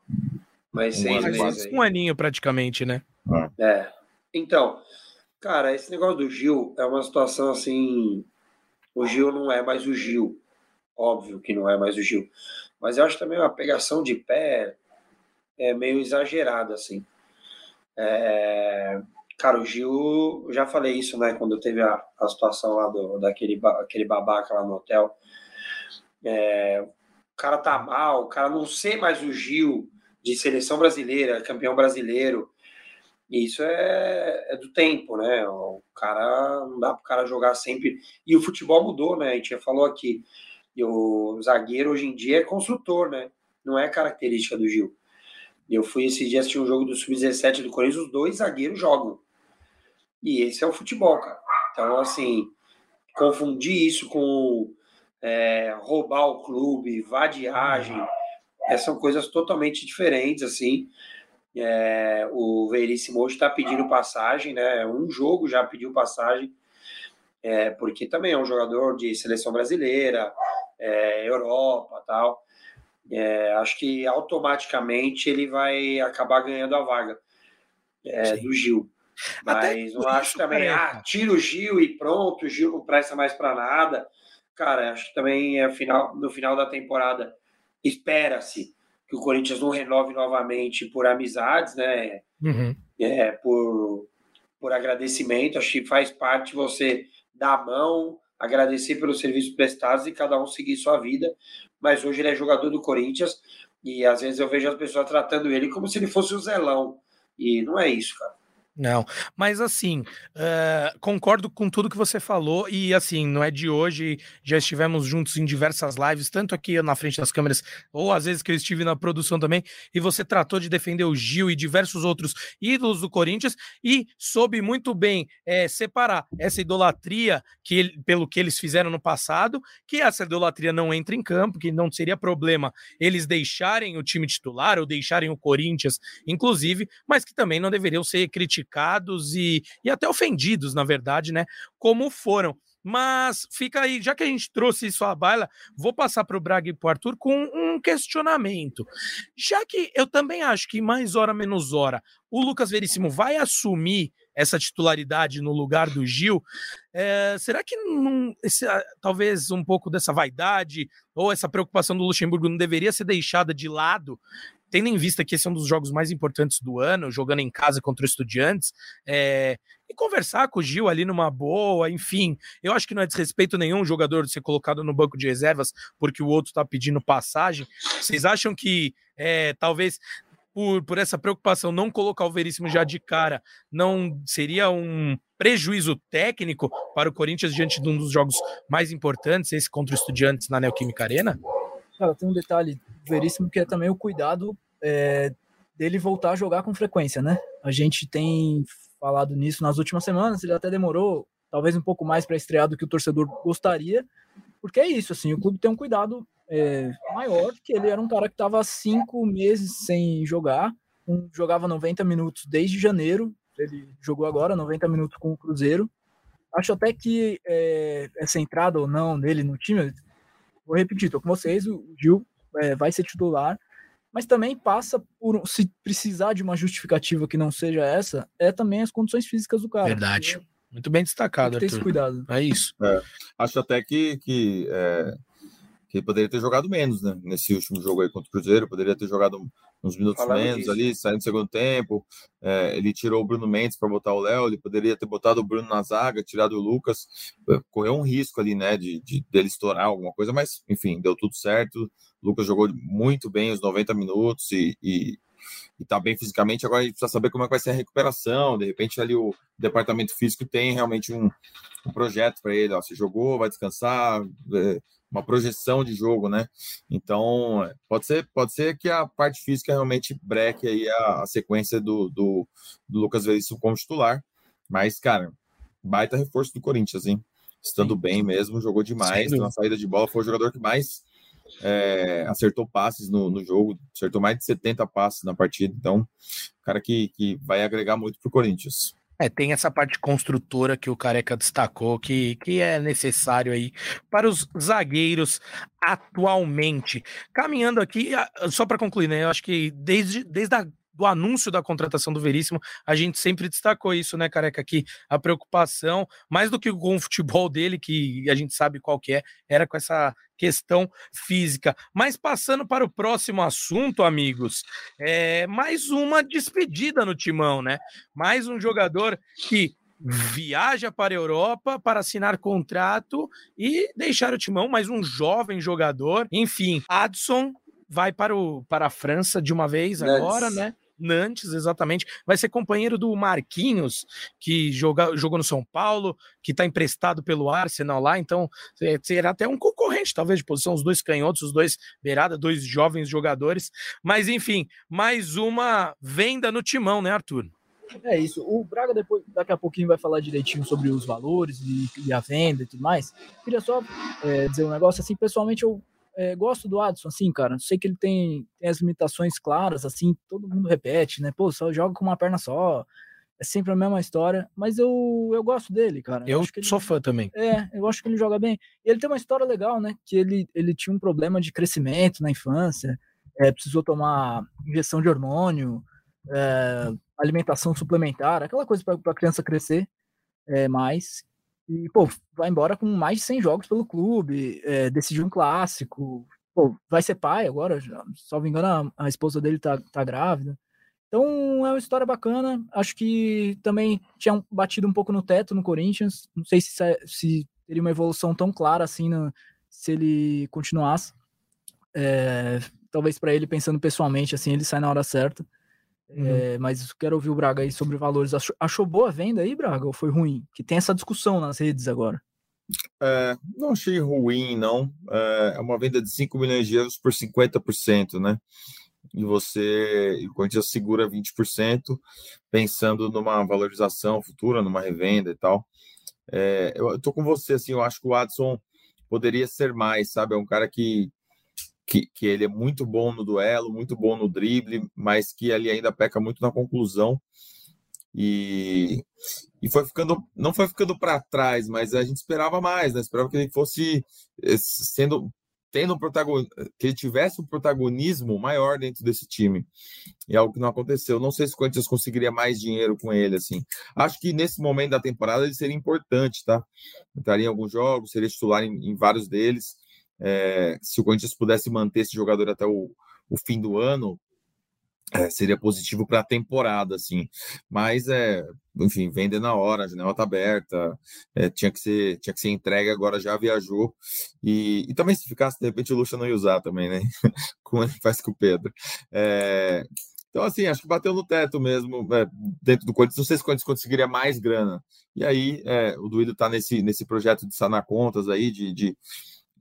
Mas um seis meses. Um aninho praticamente, né? É. Então, cara, esse negócio do Gil é uma situação assim. O Gil não é mais o Gil. Óbvio que não é mais o Gil. Mas eu acho também uma pegação de pé é meio exagerada, assim. É... Cara, o Gil, já falei isso, né, quando teve a, a situação lá do, daquele aquele babaca lá no hotel. É... O cara tá mal, o cara não ser mais o Gil de seleção brasileira, campeão brasileiro. Isso é, é, do tempo, né? O cara não dá para o cara jogar sempre. E o futebol mudou, né? A gente já falou aqui. E o zagueiro hoje em dia é construtor, né? Não é característica do Gil. Eu fui esse dia assistir um jogo do Sub-17 do Corinthians, os dois zagueiros jogam. E esse é o futebol, cara. Então, assim, confundir isso com é, roubar o clube, vadiagem, essas são coisas totalmente diferentes, assim. É, o Veríssimo hoje está pedindo passagem, né? Um jogo já pediu passagem, é, porque também é um jogador de seleção brasileira, é, Europa tal. É, acho que automaticamente ele vai acabar ganhando a vaga é, do Gil. Mas não acho também, ah, tira o Gil e pronto, o Gil não presta mais para nada. Cara, acho que também é final, no final da temporada espera-se que o Corinthians não renove novamente por amizades, né? Uhum. É, por, por agradecimento. Acho que faz parte você dar a mão, agradecer pelos serviços prestados e cada um seguir sua vida. Mas hoje ele é jogador do Corinthians e às vezes eu vejo as pessoas tratando ele como se ele fosse o Zelão. E não é isso, cara. Não, mas assim, uh, concordo com tudo que você falou, e assim, não é de hoje, já estivemos juntos em diversas lives, tanto aqui na frente das câmeras, ou às vezes que eu estive na produção também, e você tratou de defender o Gil e diversos outros ídolos do Corinthians, e soube muito bem é, separar essa idolatria que ele, pelo que eles fizeram no passado, que essa idolatria não entra em campo, que não seria problema eles deixarem o time titular ou deixarem o Corinthians, inclusive, mas que também não deveriam ser criticados criticados e, e até ofendidos, na verdade, né? Como foram. Mas fica aí, já que a gente trouxe isso à baila, vou passar para o Braga e para o Arthur com um questionamento. Já que eu também acho que mais hora menos hora o Lucas Veríssimo vai assumir essa titularidade no lugar do Gil, é, será que não, esse, ah, talvez um pouco dessa vaidade ou essa preocupação do Luxemburgo não deveria ser deixada de lado tendo em vista que esse é um dos jogos mais importantes do ano, jogando em casa contra os estudiantes, é, e conversar com o Gil ali numa boa, enfim. Eu acho que não é desrespeito nenhum o jogador ser colocado no banco de reservas porque o outro está pedindo passagem. Vocês acham que é, talvez por, por essa preocupação não colocar o Veríssimo já de cara não seria um prejuízo técnico para o Corinthians diante de um dos jogos mais importantes, esse contra os estudiantes na Neoquímica Arena? Cara, tem um detalhe veríssimo que é também o cuidado é, dele voltar a jogar com frequência, né? A gente tem falado nisso nas últimas semanas, ele até demorou talvez um pouco mais para estrear do que o torcedor gostaria, porque é isso, assim, o clube tem um cuidado é, maior, que ele era um cara que estava cinco meses sem jogar, um, jogava 90 minutos desde janeiro, ele jogou agora 90 minutos com o Cruzeiro. Acho até que é, essa entrada ou não dele no time, vou repetir, tô com vocês, o Gil é, vai ser titular, mas também passa por, se precisar de uma justificativa que não seja essa, é também as condições físicas do cara. Verdade. Muito bem destacado, Tem que ter esse cuidado. É isso. É, acho até que, que, é, que poderia ter jogado menos, né? Nesse último jogo aí contra o Cruzeiro, poderia ter jogado uns minutos Falando menos disso. ali, saindo do segundo tempo. É, ele tirou o Bruno Mendes para botar o Léo, ele poderia ter botado o Bruno na zaga, tirado o Lucas. É, Correu um risco ali, né? De, de dele estourar alguma coisa, mas enfim, deu tudo certo. O Lucas jogou muito bem os 90 minutos e, e, e tá bem fisicamente. Agora a gente precisa saber como é que vai ser a recuperação. De repente, ali o departamento físico tem realmente um, um projeto para ele. Ó, você jogou, vai descansar, é, uma projeção de jogo, né? Então, pode ser, pode ser que a parte física realmente breque aí a, a sequência do, do, do Lucas Veríssimo como titular. Mas, cara, baita reforço do Corinthians, hein? Estando Sim. bem mesmo, jogou demais. Na saída de bola, foi o jogador que mais é, acertou passes no, no jogo, acertou mais de 70 passes na partida. Então, cara que, que vai agregar muito pro Corinthians. É, tem essa parte construtora que o Careca destacou, que, que é necessário aí para os zagueiros atualmente. Caminhando aqui, só para concluir, né? Eu acho que desde, desde a do anúncio da contratação do Veríssimo, a gente sempre destacou isso, né, Careca? Que a preocupação, mais do que com o futebol dele, que a gente sabe qual que é, era com essa questão física. Mas passando para o próximo assunto, amigos, é mais uma despedida no timão, né? Mais um jogador que viaja para a Europa para assinar contrato e deixar o timão, mais um jovem jogador. Enfim, Adson vai para, o, para a França de uma vez Nantes. agora, né? Nantes, exatamente. Vai ser companheiro do Marquinhos, que joga, jogou no São Paulo, que está emprestado pelo Arsenal lá. Então, é, será até um concorrente, talvez, de posição, os dois canhotos, os dois beirada, dois jovens jogadores. Mas, enfim, mais uma venda no timão, né, Arthur? É isso. O Braga depois, daqui a pouquinho vai falar direitinho sobre os valores e, e a venda e tudo mais. Queria só é, dizer um negócio assim, pessoalmente eu é, gosto do Adson, assim, cara. Sei que ele tem, tem as limitações claras, assim, todo mundo repete, né? Pô, só joga com uma perna só. É sempre a mesma história, mas eu, eu gosto dele, cara. Eu que ele- sou fã também. É, eu acho que ele joga bem. E ele tem uma história legal, né? Que ele, ele tinha um problema de crescimento na infância, é, precisou tomar injeção de hormônio, é, alimentação suplementar, aquela coisa para a criança crescer é, mais. E, pô, vai embora com mais de 100 jogos pelo clube, é, decidiu um clássico. Pô, vai ser pai agora, já, salvo engano, a, a esposa dele tá, tá grávida. Então é uma história bacana. Acho que também tinha batido um pouco no teto no Corinthians. Não sei se, se teria uma evolução tão clara assim no, se ele continuasse. É, talvez para ele, pensando pessoalmente, assim, ele sai na hora certa. É, mas quero ouvir o Braga aí sobre valores. Achou, achou boa a venda aí, Braga? Ou foi ruim? Que tem essa discussão nas redes agora. É, não achei ruim, não. É é uma venda de 5 milhões de euros por 50%, né? E você, e o Corinthians segura 20%, pensando numa valorização futura, numa revenda e tal. É, eu, eu tô com você, assim, eu acho que o Adson poderia ser mais, sabe? É um cara que, que, que ele é muito bom no duelo, muito bom no drible, mas que ali ainda peca muito na conclusão. E, e foi ficando, não foi ficando para trás, mas a gente esperava mais, né? Esperava que ele fosse eh, sendo tendo um protagonismo, que ele tivesse um protagonismo maior dentro desse time. E é algo que não aconteceu. Não sei se o Corinthians conseguiria mais dinheiro com ele, assim. Acho que nesse momento da temporada ele seria importante, tá? Entraria em alguns jogos, seria titular em, em vários deles. É, se o Corinthians pudesse manter esse jogador até o, o fim do ano, é, seria positivo para a temporada, assim. Mas é, enfim, vender na hora, a janela tá aberta, é, tinha que ser, tinha que ser entregue agora, já viajou. E, e também se ficasse, de repente, o Lucha não ia usar também, né? *laughs* Como ele faz com o Pedro. É, então, assim, acho que bateu no teto mesmo, é, dentro do Corinthians. Não sei se o Corinthians conseguiria mais grana. E aí, é, o Duílio tá nesse, nesse projeto de sanar contas aí, de. de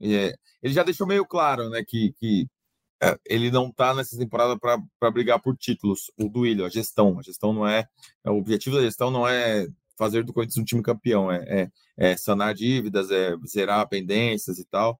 é, ele já deixou meio claro, né, que, que é, ele não está nessa temporada para brigar por títulos. O Duílio, a gestão. A gestão não é, é. O objetivo da gestão não é fazer do Corinthians um time campeão, é, é, é sanar dívidas, é zerar pendências e tal.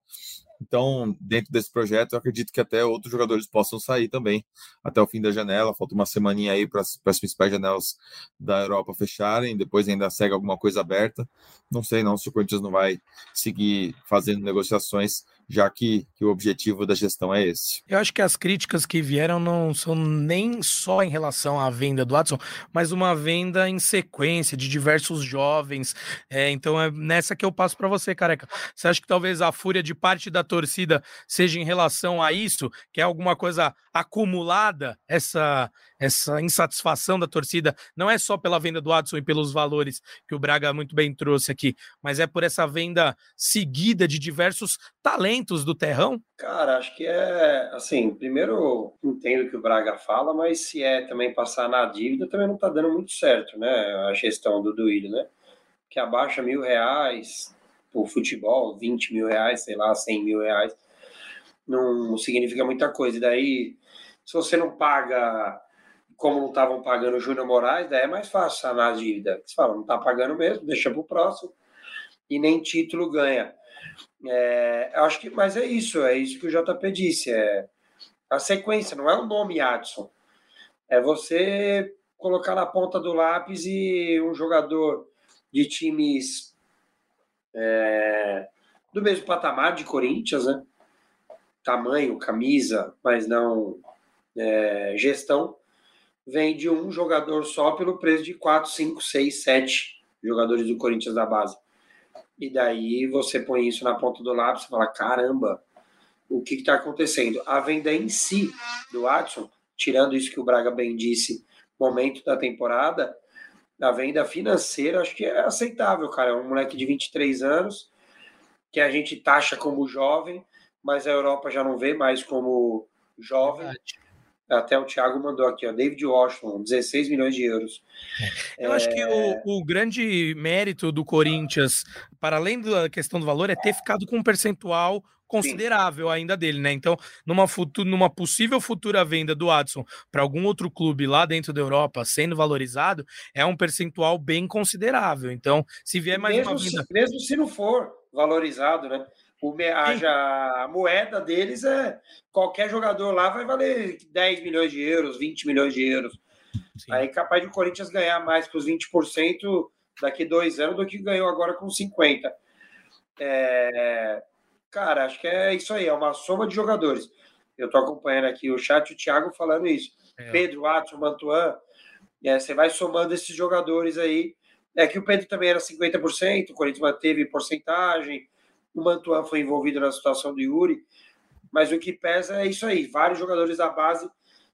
Então, dentro desse projeto, eu acredito que até outros jogadores possam sair também até o fim da janela. Falta uma semaninha aí para as principais janelas da Europa fecharem. Depois ainda segue alguma coisa aberta. Não sei não se o Corinthians não vai seguir fazendo negociações já que, que, o objetivo da gestão é esse. Eu acho que as críticas que vieram não são nem só em relação à venda do Watson, mas uma venda em sequência de diversos jovens. É, então é nessa que eu passo para você, careca. Você acha que talvez a fúria de parte da torcida seja em relação a isso, que é alguma coisa acumulada, essa, essa insatisfação da torcida, não é só pela venda do Watson e pelos valores que o Braga muito bem trouxe aqui, mas é por essa venda seguida de diversos talentos do terrão? Cara, acho que é assim. Primeiro, entendo o que o Braga fala, mas se é também passar na dívida, também não tá dando muito certo, né? A gestão do Duílio, né? Que abaixa mil reais por futebol, 20 mil reais, sei lá, 100 mil reais, não significa muita coisa. E daí, se você não paga como não estavam pagando o Júnior Moraes, daí é mais fácil sanar a dívida. Você fala, não está pagando mesmo, deixa para o próximo e nem título ganha. É, acho que, mas é isso, é isso que o JP disse. É a sequência, não é o nome Adson. É você colocar na ponta do lápis e um jogador de times é, do mesmo patamar de Corinthians, né? Tamanho, camisa, mas não é, gestão vende um jogador só pelo preço de 4, 5, 6, 7 jogadores do Corinthians da base. E daí você põe isso na ponta do lápis e fala: caramba, o que está acontecendo? A venda em si do Watson, tirando isso que o Braga bem disse, momento da temporada, a venda financeira acho que é aceitável, cara. É um moleque de 23 anos que a gente taxa como jovem, mas a Europa já não vê mais como jovem. Verdade. Até o Thiago mandou aqui, ó, David Washington, 16 milhões de euros. É. Eu é... acho que o, é. o, grande mérito do Corinthians, para além da questão do valor, é ter ficado com um percentual considerável Sim. ainda dele, né? Então, numa, futu numa possível futura venda do Adson para algum outro clube lá dentro da Europa sendo valorizado, é um percentual bem considerável. Então, se vier mais mesmo uma venda. Se, mesmo se não for valorizado, né? O, a, a, moeda deles é qualquer jogador lá vai valer 10 milhões de euros, 20 milhões de euros. Sim. Aí capaz de o Corinthians ganhar mais que os 20% daqui dois anos do que ganhou agora com 50%. É, cara, acho que é isso aí, é uma soma de jogadores. Eu estou acompanhando aqui o chat, o Thiago falando isso. É. Pedro, Atson, Mantuan, é, você vai somando esses jogadores aí. É que o Pedro também era 50%, o Corinthians manteve porcentagem, o Mantuan foi envolvido na situação do Yuri, mas o que pesa é isso aí, vários jogadores da base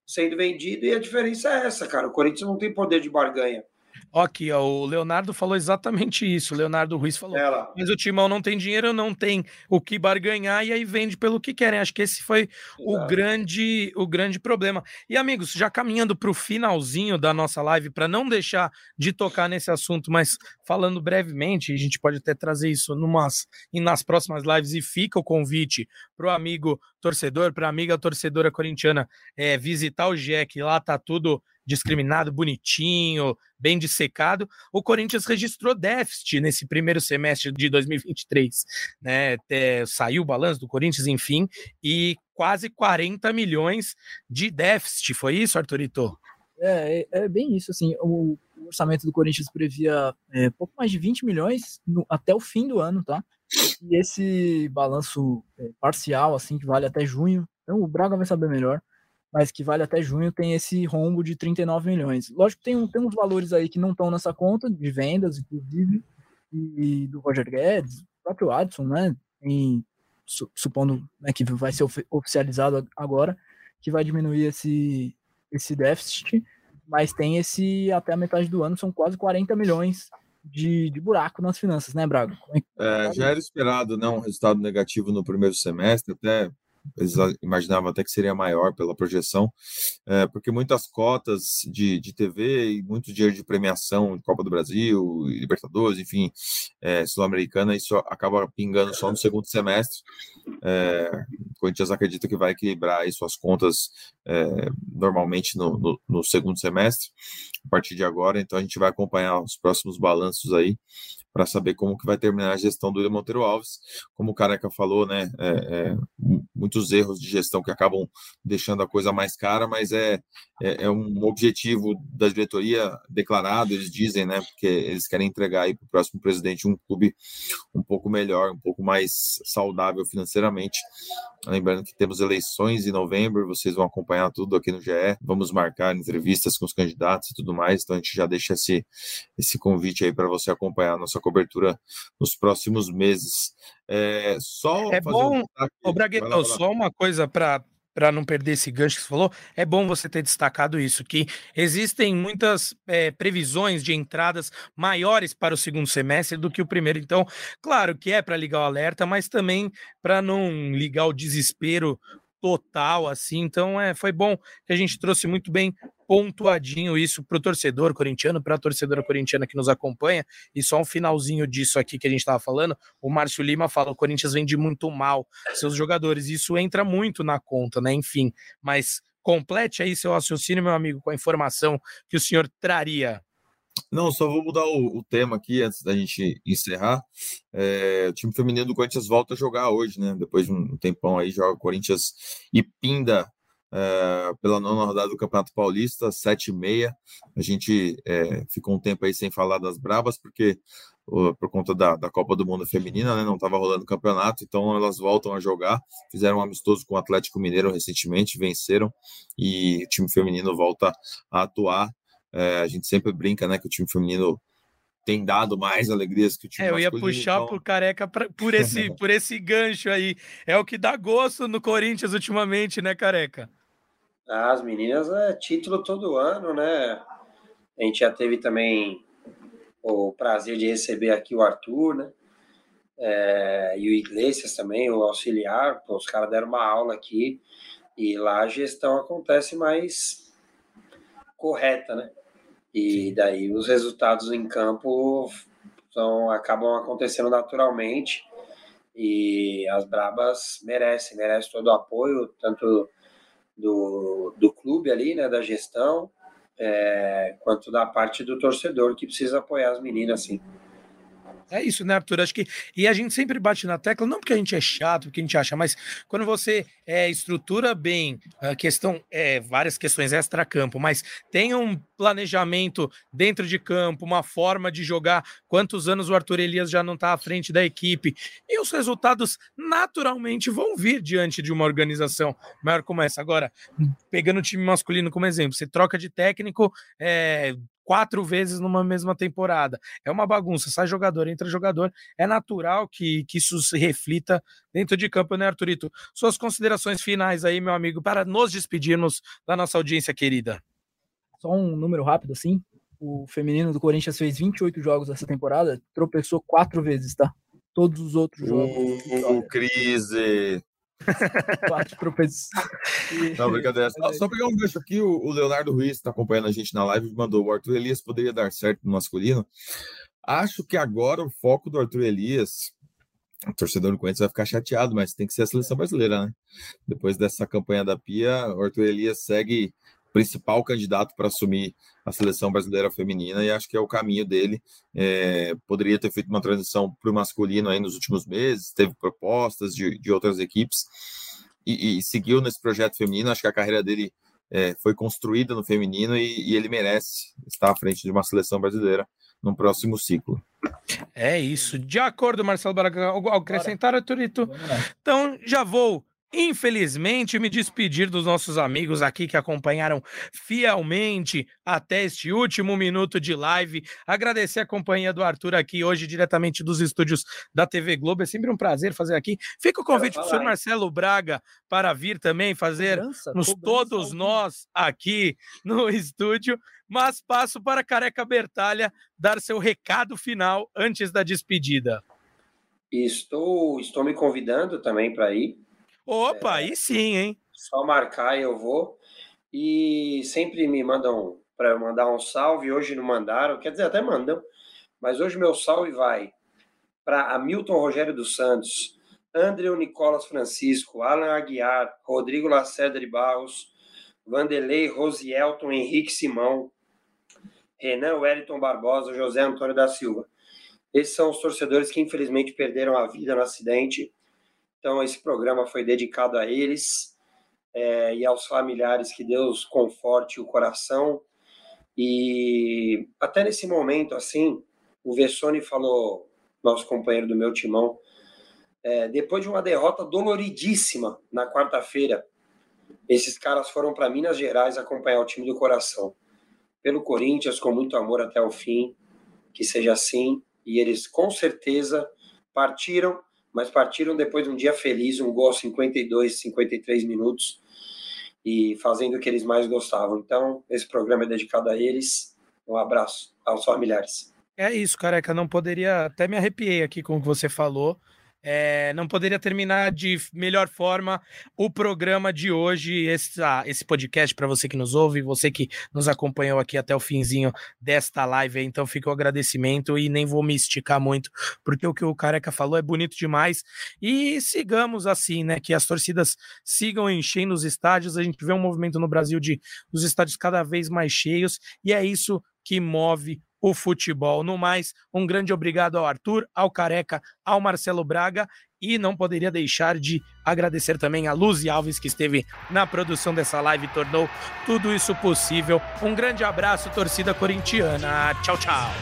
sendo vendidos e a diferença é essa, cara. O Corinthians não tem poder de barganha. Aqui, ó, o Leonardo falou exatamente isso. O Leonardo Ruiz falou. Ela. Mas o Timão não tem dinheiro, não tem o que barganhar e aí vende pelo que querem. Acho que esse foi o grande, o grande problema. E amigos, já caminhando para o finalzinho da nossa live, para não deixar de tocar nesse assunto, mas falando brevemente, a gente pode até trazer isso numas, nas próximas lives e fica o convite para o amigo torcedor, para a amiga torcedora corintiana é, visitar o GEC. Lá tá tudo discriminado, bonitinho, bem dissecado. O Corinthians registrou déficit nesse primeiro semestre de 2023, né? Saiu o balanço do Corinthians, enfim, e quase 40 milhões de déficit. Foi isso, Arthurito? É, é, é bem isso, assim, o orçamento do Corinthians previa é, pouco mais de 20 milhões no, até o fim do ano, tá? E esse balanço é, parcial, assim, que vale até junho, então o Braga vai saber melhor, mas que vale até junho, tem esse rombo de 39 milhões. Lógico que tem, tem uns valores aí que não estão nessa conta, de vendas, inclusive, e do Roger Guedes, o próprio Adson, né? Em, supondo né, que vai ser oficializado agora, que vai diminuir esse, esse déficit, mas tem esse até a metade do ano, são quase 40 milhões de, de buraco nas finanças, né, Braga? É, já era esperado né, um resultado negativo no primeiro semestre, até eles imaginavam até que seria maior pela projeção, é, porque muitas cotas de, de TV e muito dinheiro de premiação Copa do Brasil, Libertadores, enfim, é, Sul-Americana, isso acaba pingando só no segundo semestre. É, o Corinthians acredita que vai equilibrar aí suas contas é, normalmente no, no, no segundo semestre, a partir de agora, então a gente vai acompanhar os próximos balanços aí para saber como que vai terminar a gestão do William Monteiro Alves. Como o Careca falou, né, é, é, muitos erros de gestão que acabam deixando a coisa mais cara, mas é, é, é um objetivo da diretoria declarado, eles dizem, né? Porque eles querem entregar aí para o próximo presidente um clube um pouco melhor, um pouco mais saudável financeiramente. Lembrando que temos eleições em novembro, vocês vão acompanhar tudo aqui no GE, vamos marcar entrevistas com os candidatos e tudo mais, então a gente já deixa esse, esse convite aí para você acompanhar a nossa cobertura nos próximos meses. É, só é bom, um... Braguetão, só uma coisa para para não perder esse gancho que você falou, é bom você ter destacado isso, que existem muitas é, previsões de entradas maiores para o segundo semestre do que o primeiro. Então, claro que é para ligar o alerta, mas também para não ligar o desespero total, assim. Então, é, foi bom que a gente trouxe muito bem pontuadinho isso para o torcedor corintiano, para a torcedora corintiana que nos acompanha. E só um finalzinho disso aqui que a gente estava falando: o Márcio Lima fala: o Corinthians vende muito mal seus jogadores. Isso entra muito na conta, né? Enfim, mas complete aí seu raciocínio, meu amigo, com a informação que o senhor traria. Não, só vou mudar o, o, tema aqui antes da gente encerrar. É, o time feminino do Corinthians volta a jogar hoje, né? Depois de um tempão aí, joga Corinthians e Pinda é, pela nona rodada do Campeonato Paulista, 7 e meia. A gente é, ficou um tempo aí sem falar das Brabas, porque por conta da, da Copa do Mundo Feminina, né, não estava rolando o campeonato, então elas voltam a jogar. Fizeram um amistoso com o Atlético Mineiro recentemente, venceram e o time feminino volta a atuar. É, a gente sempre brinca, né, que o time feminino tem dado mais alegrias que o time É, eu ia puxar então... pro Careca pra, por, *laughs* esse, por esse gancho aí. É o que dá gosto no Corinthians ultimamente, né, Careca? Ah, as meninas é título todo ano, né? A gente já teve também o prazer de receber aqui o Arthur, né? É, e o Iglesias também, o auxiliar. Pô, os caras deram uma aula aqui e lá a gestão acontece mais correta, né? E daí os resultados em campo são, acabam acontecendo naturalmente e as Brabas merecem, merecem todo o apoio, tanto do, do clube ali, né, da gestão, é, quanto da parte do torcedor que precisa apoiar as meninas, assim. É isso, né, Arthur? Acho que. E a gente sempre bate na tecla, não porque a gente é chato, porque a gente acha, mas quando você é, estrutura bem a questão, é, várias questões extra-campo, mas tem um planejamento dentro de campo, uma forma de jogar. Quantos anos o Arthur Elias já não está à frente da equipe? E os resultados naturalmente vão vir diante de uma organização maior como essa. Agora, pegando o time masculino como exemplo, você troca de técnico, é, quatro vezes numa mesma temporada. É uma bagunça, sai jogador, entra jogador. É natural que, que isso se reflita dentro de campo, né, Arthurito? Suas considerações finais aí, meu amigo, para nos despedirmos da nossa audiência querida. Só um número rápido, assim. O feminino do Corinthians fez 28 jogos essa temporada, tropeçou quatro vezes, tá? Todos os outros jogos. Uh, crise! *laughs* Quatro tropeços. Não, brincadeira. Só, só pegar um gancho aqui, o, Leonardo Ruiz está acompanhando a gente na live mandou: o Arthur Elias poderia dar certo no masculino. Acho que agora o foco do Arthur Elias, o torcedor do Corinthians vai ficar chateado, mas tem que ser a seleção brasileira, né? Depois dessa campanha da Pia, o Arthur Elias segue principal candidato para assumir a seleção brasileira feminina e acho que é o caminho dele. É, poderia ter feito uma transição para o masculino aí nos últimos meses, teve propostas de, de outras equipes e, e, seguiu nesse projeto feminino. Acho que a carreira dele é, foi construída no feminino e, e ele merece estar à frente de uma seleção brasileira no próximo ciclo. É isso. De acordo, Marcelo Braga, acrescentar, Turito. Então, já vou infelizmente, me despedir dos nossos amigos aqui que acompanharam fielmente até este último minuto de live. Agradecer a companhia do Arthur aqui hoje, diretamente dos estúdios da TV Globo. É sempre um prazer fazer aqui. Fica o convite para o senhor Marcelo Braga para vir também fazer nos todos nós aqui no *laughs* estúdio. Mas passo para Careca Bertalha dar seu recado final antes da despedida. Estou, estou me convidando também para ir Opa, é, aí sim, hein? Só marcar e eu vou. E sempre me mandam para mandar um salve. Hoje não mandaram, quer dizer, até mandam. Mas hoje meu salve vai para Hamilton Rogério dos Santos, André Nicolas Francisco, Alan Aguiar, Rodrigo Lacerda de Barros, Vanderlei Rosielton, Henrique Simão, Renan Wellington Barbosa, José Antônio da Silva. Esses são os torcedores que infelizmente perderam a vida no acidente Então, esse programa foi dedicado a eles é, e aos familiares, que Deus conforte o coração. E até nesse momento, assim, o Vessone falou, nosso companheiro do meu timão, é, depois de uma derrota doloridíssima na quarta-feira, esses caras foram para Minas Gerais acompanhar o time do coração. Pelo Corinthians, com muito amor até o fim, que seja assim. E eles com certeza partiram, mas partiram depois de um dia feliz, um gol 52, 53 minutos e fazendo o que eles mais gostavam. Então, esse programa é dedicado a eles. Um abraço aos familiares. É isso, careca. Não poderia. Até me arrepiei aqui com o que você falou. É, não poderia terminar de melhor forma o programa de hoje, esse, esse podcast para você que nos ouve, você que nos acompanhou aqui até o finzinho desta live. Então fica o agradecimento e nem vou me esticar muito, porque o que o Careca falou é bonito demais. E sigamos assim, né? Que as torcidas sigam enchendo os estádios. A gente vê um movimento no Brasil de os estádios cada vez mais cheios, e é isso que move o futebol. No mais, um grande obrigado ao Arthur, ao Careca, ao Marcelo Braga e não poderia deixar de agradecer também a Luzi Alves que esteve na produção dessa live e tornou tudo isso possível. Um grande abraço, torcida corintiana. Tchau, tchau.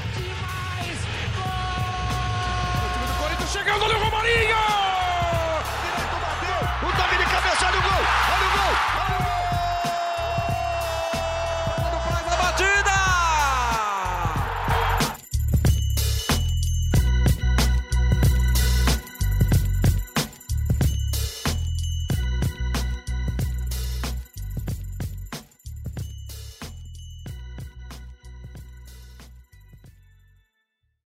chegando o Romarinho!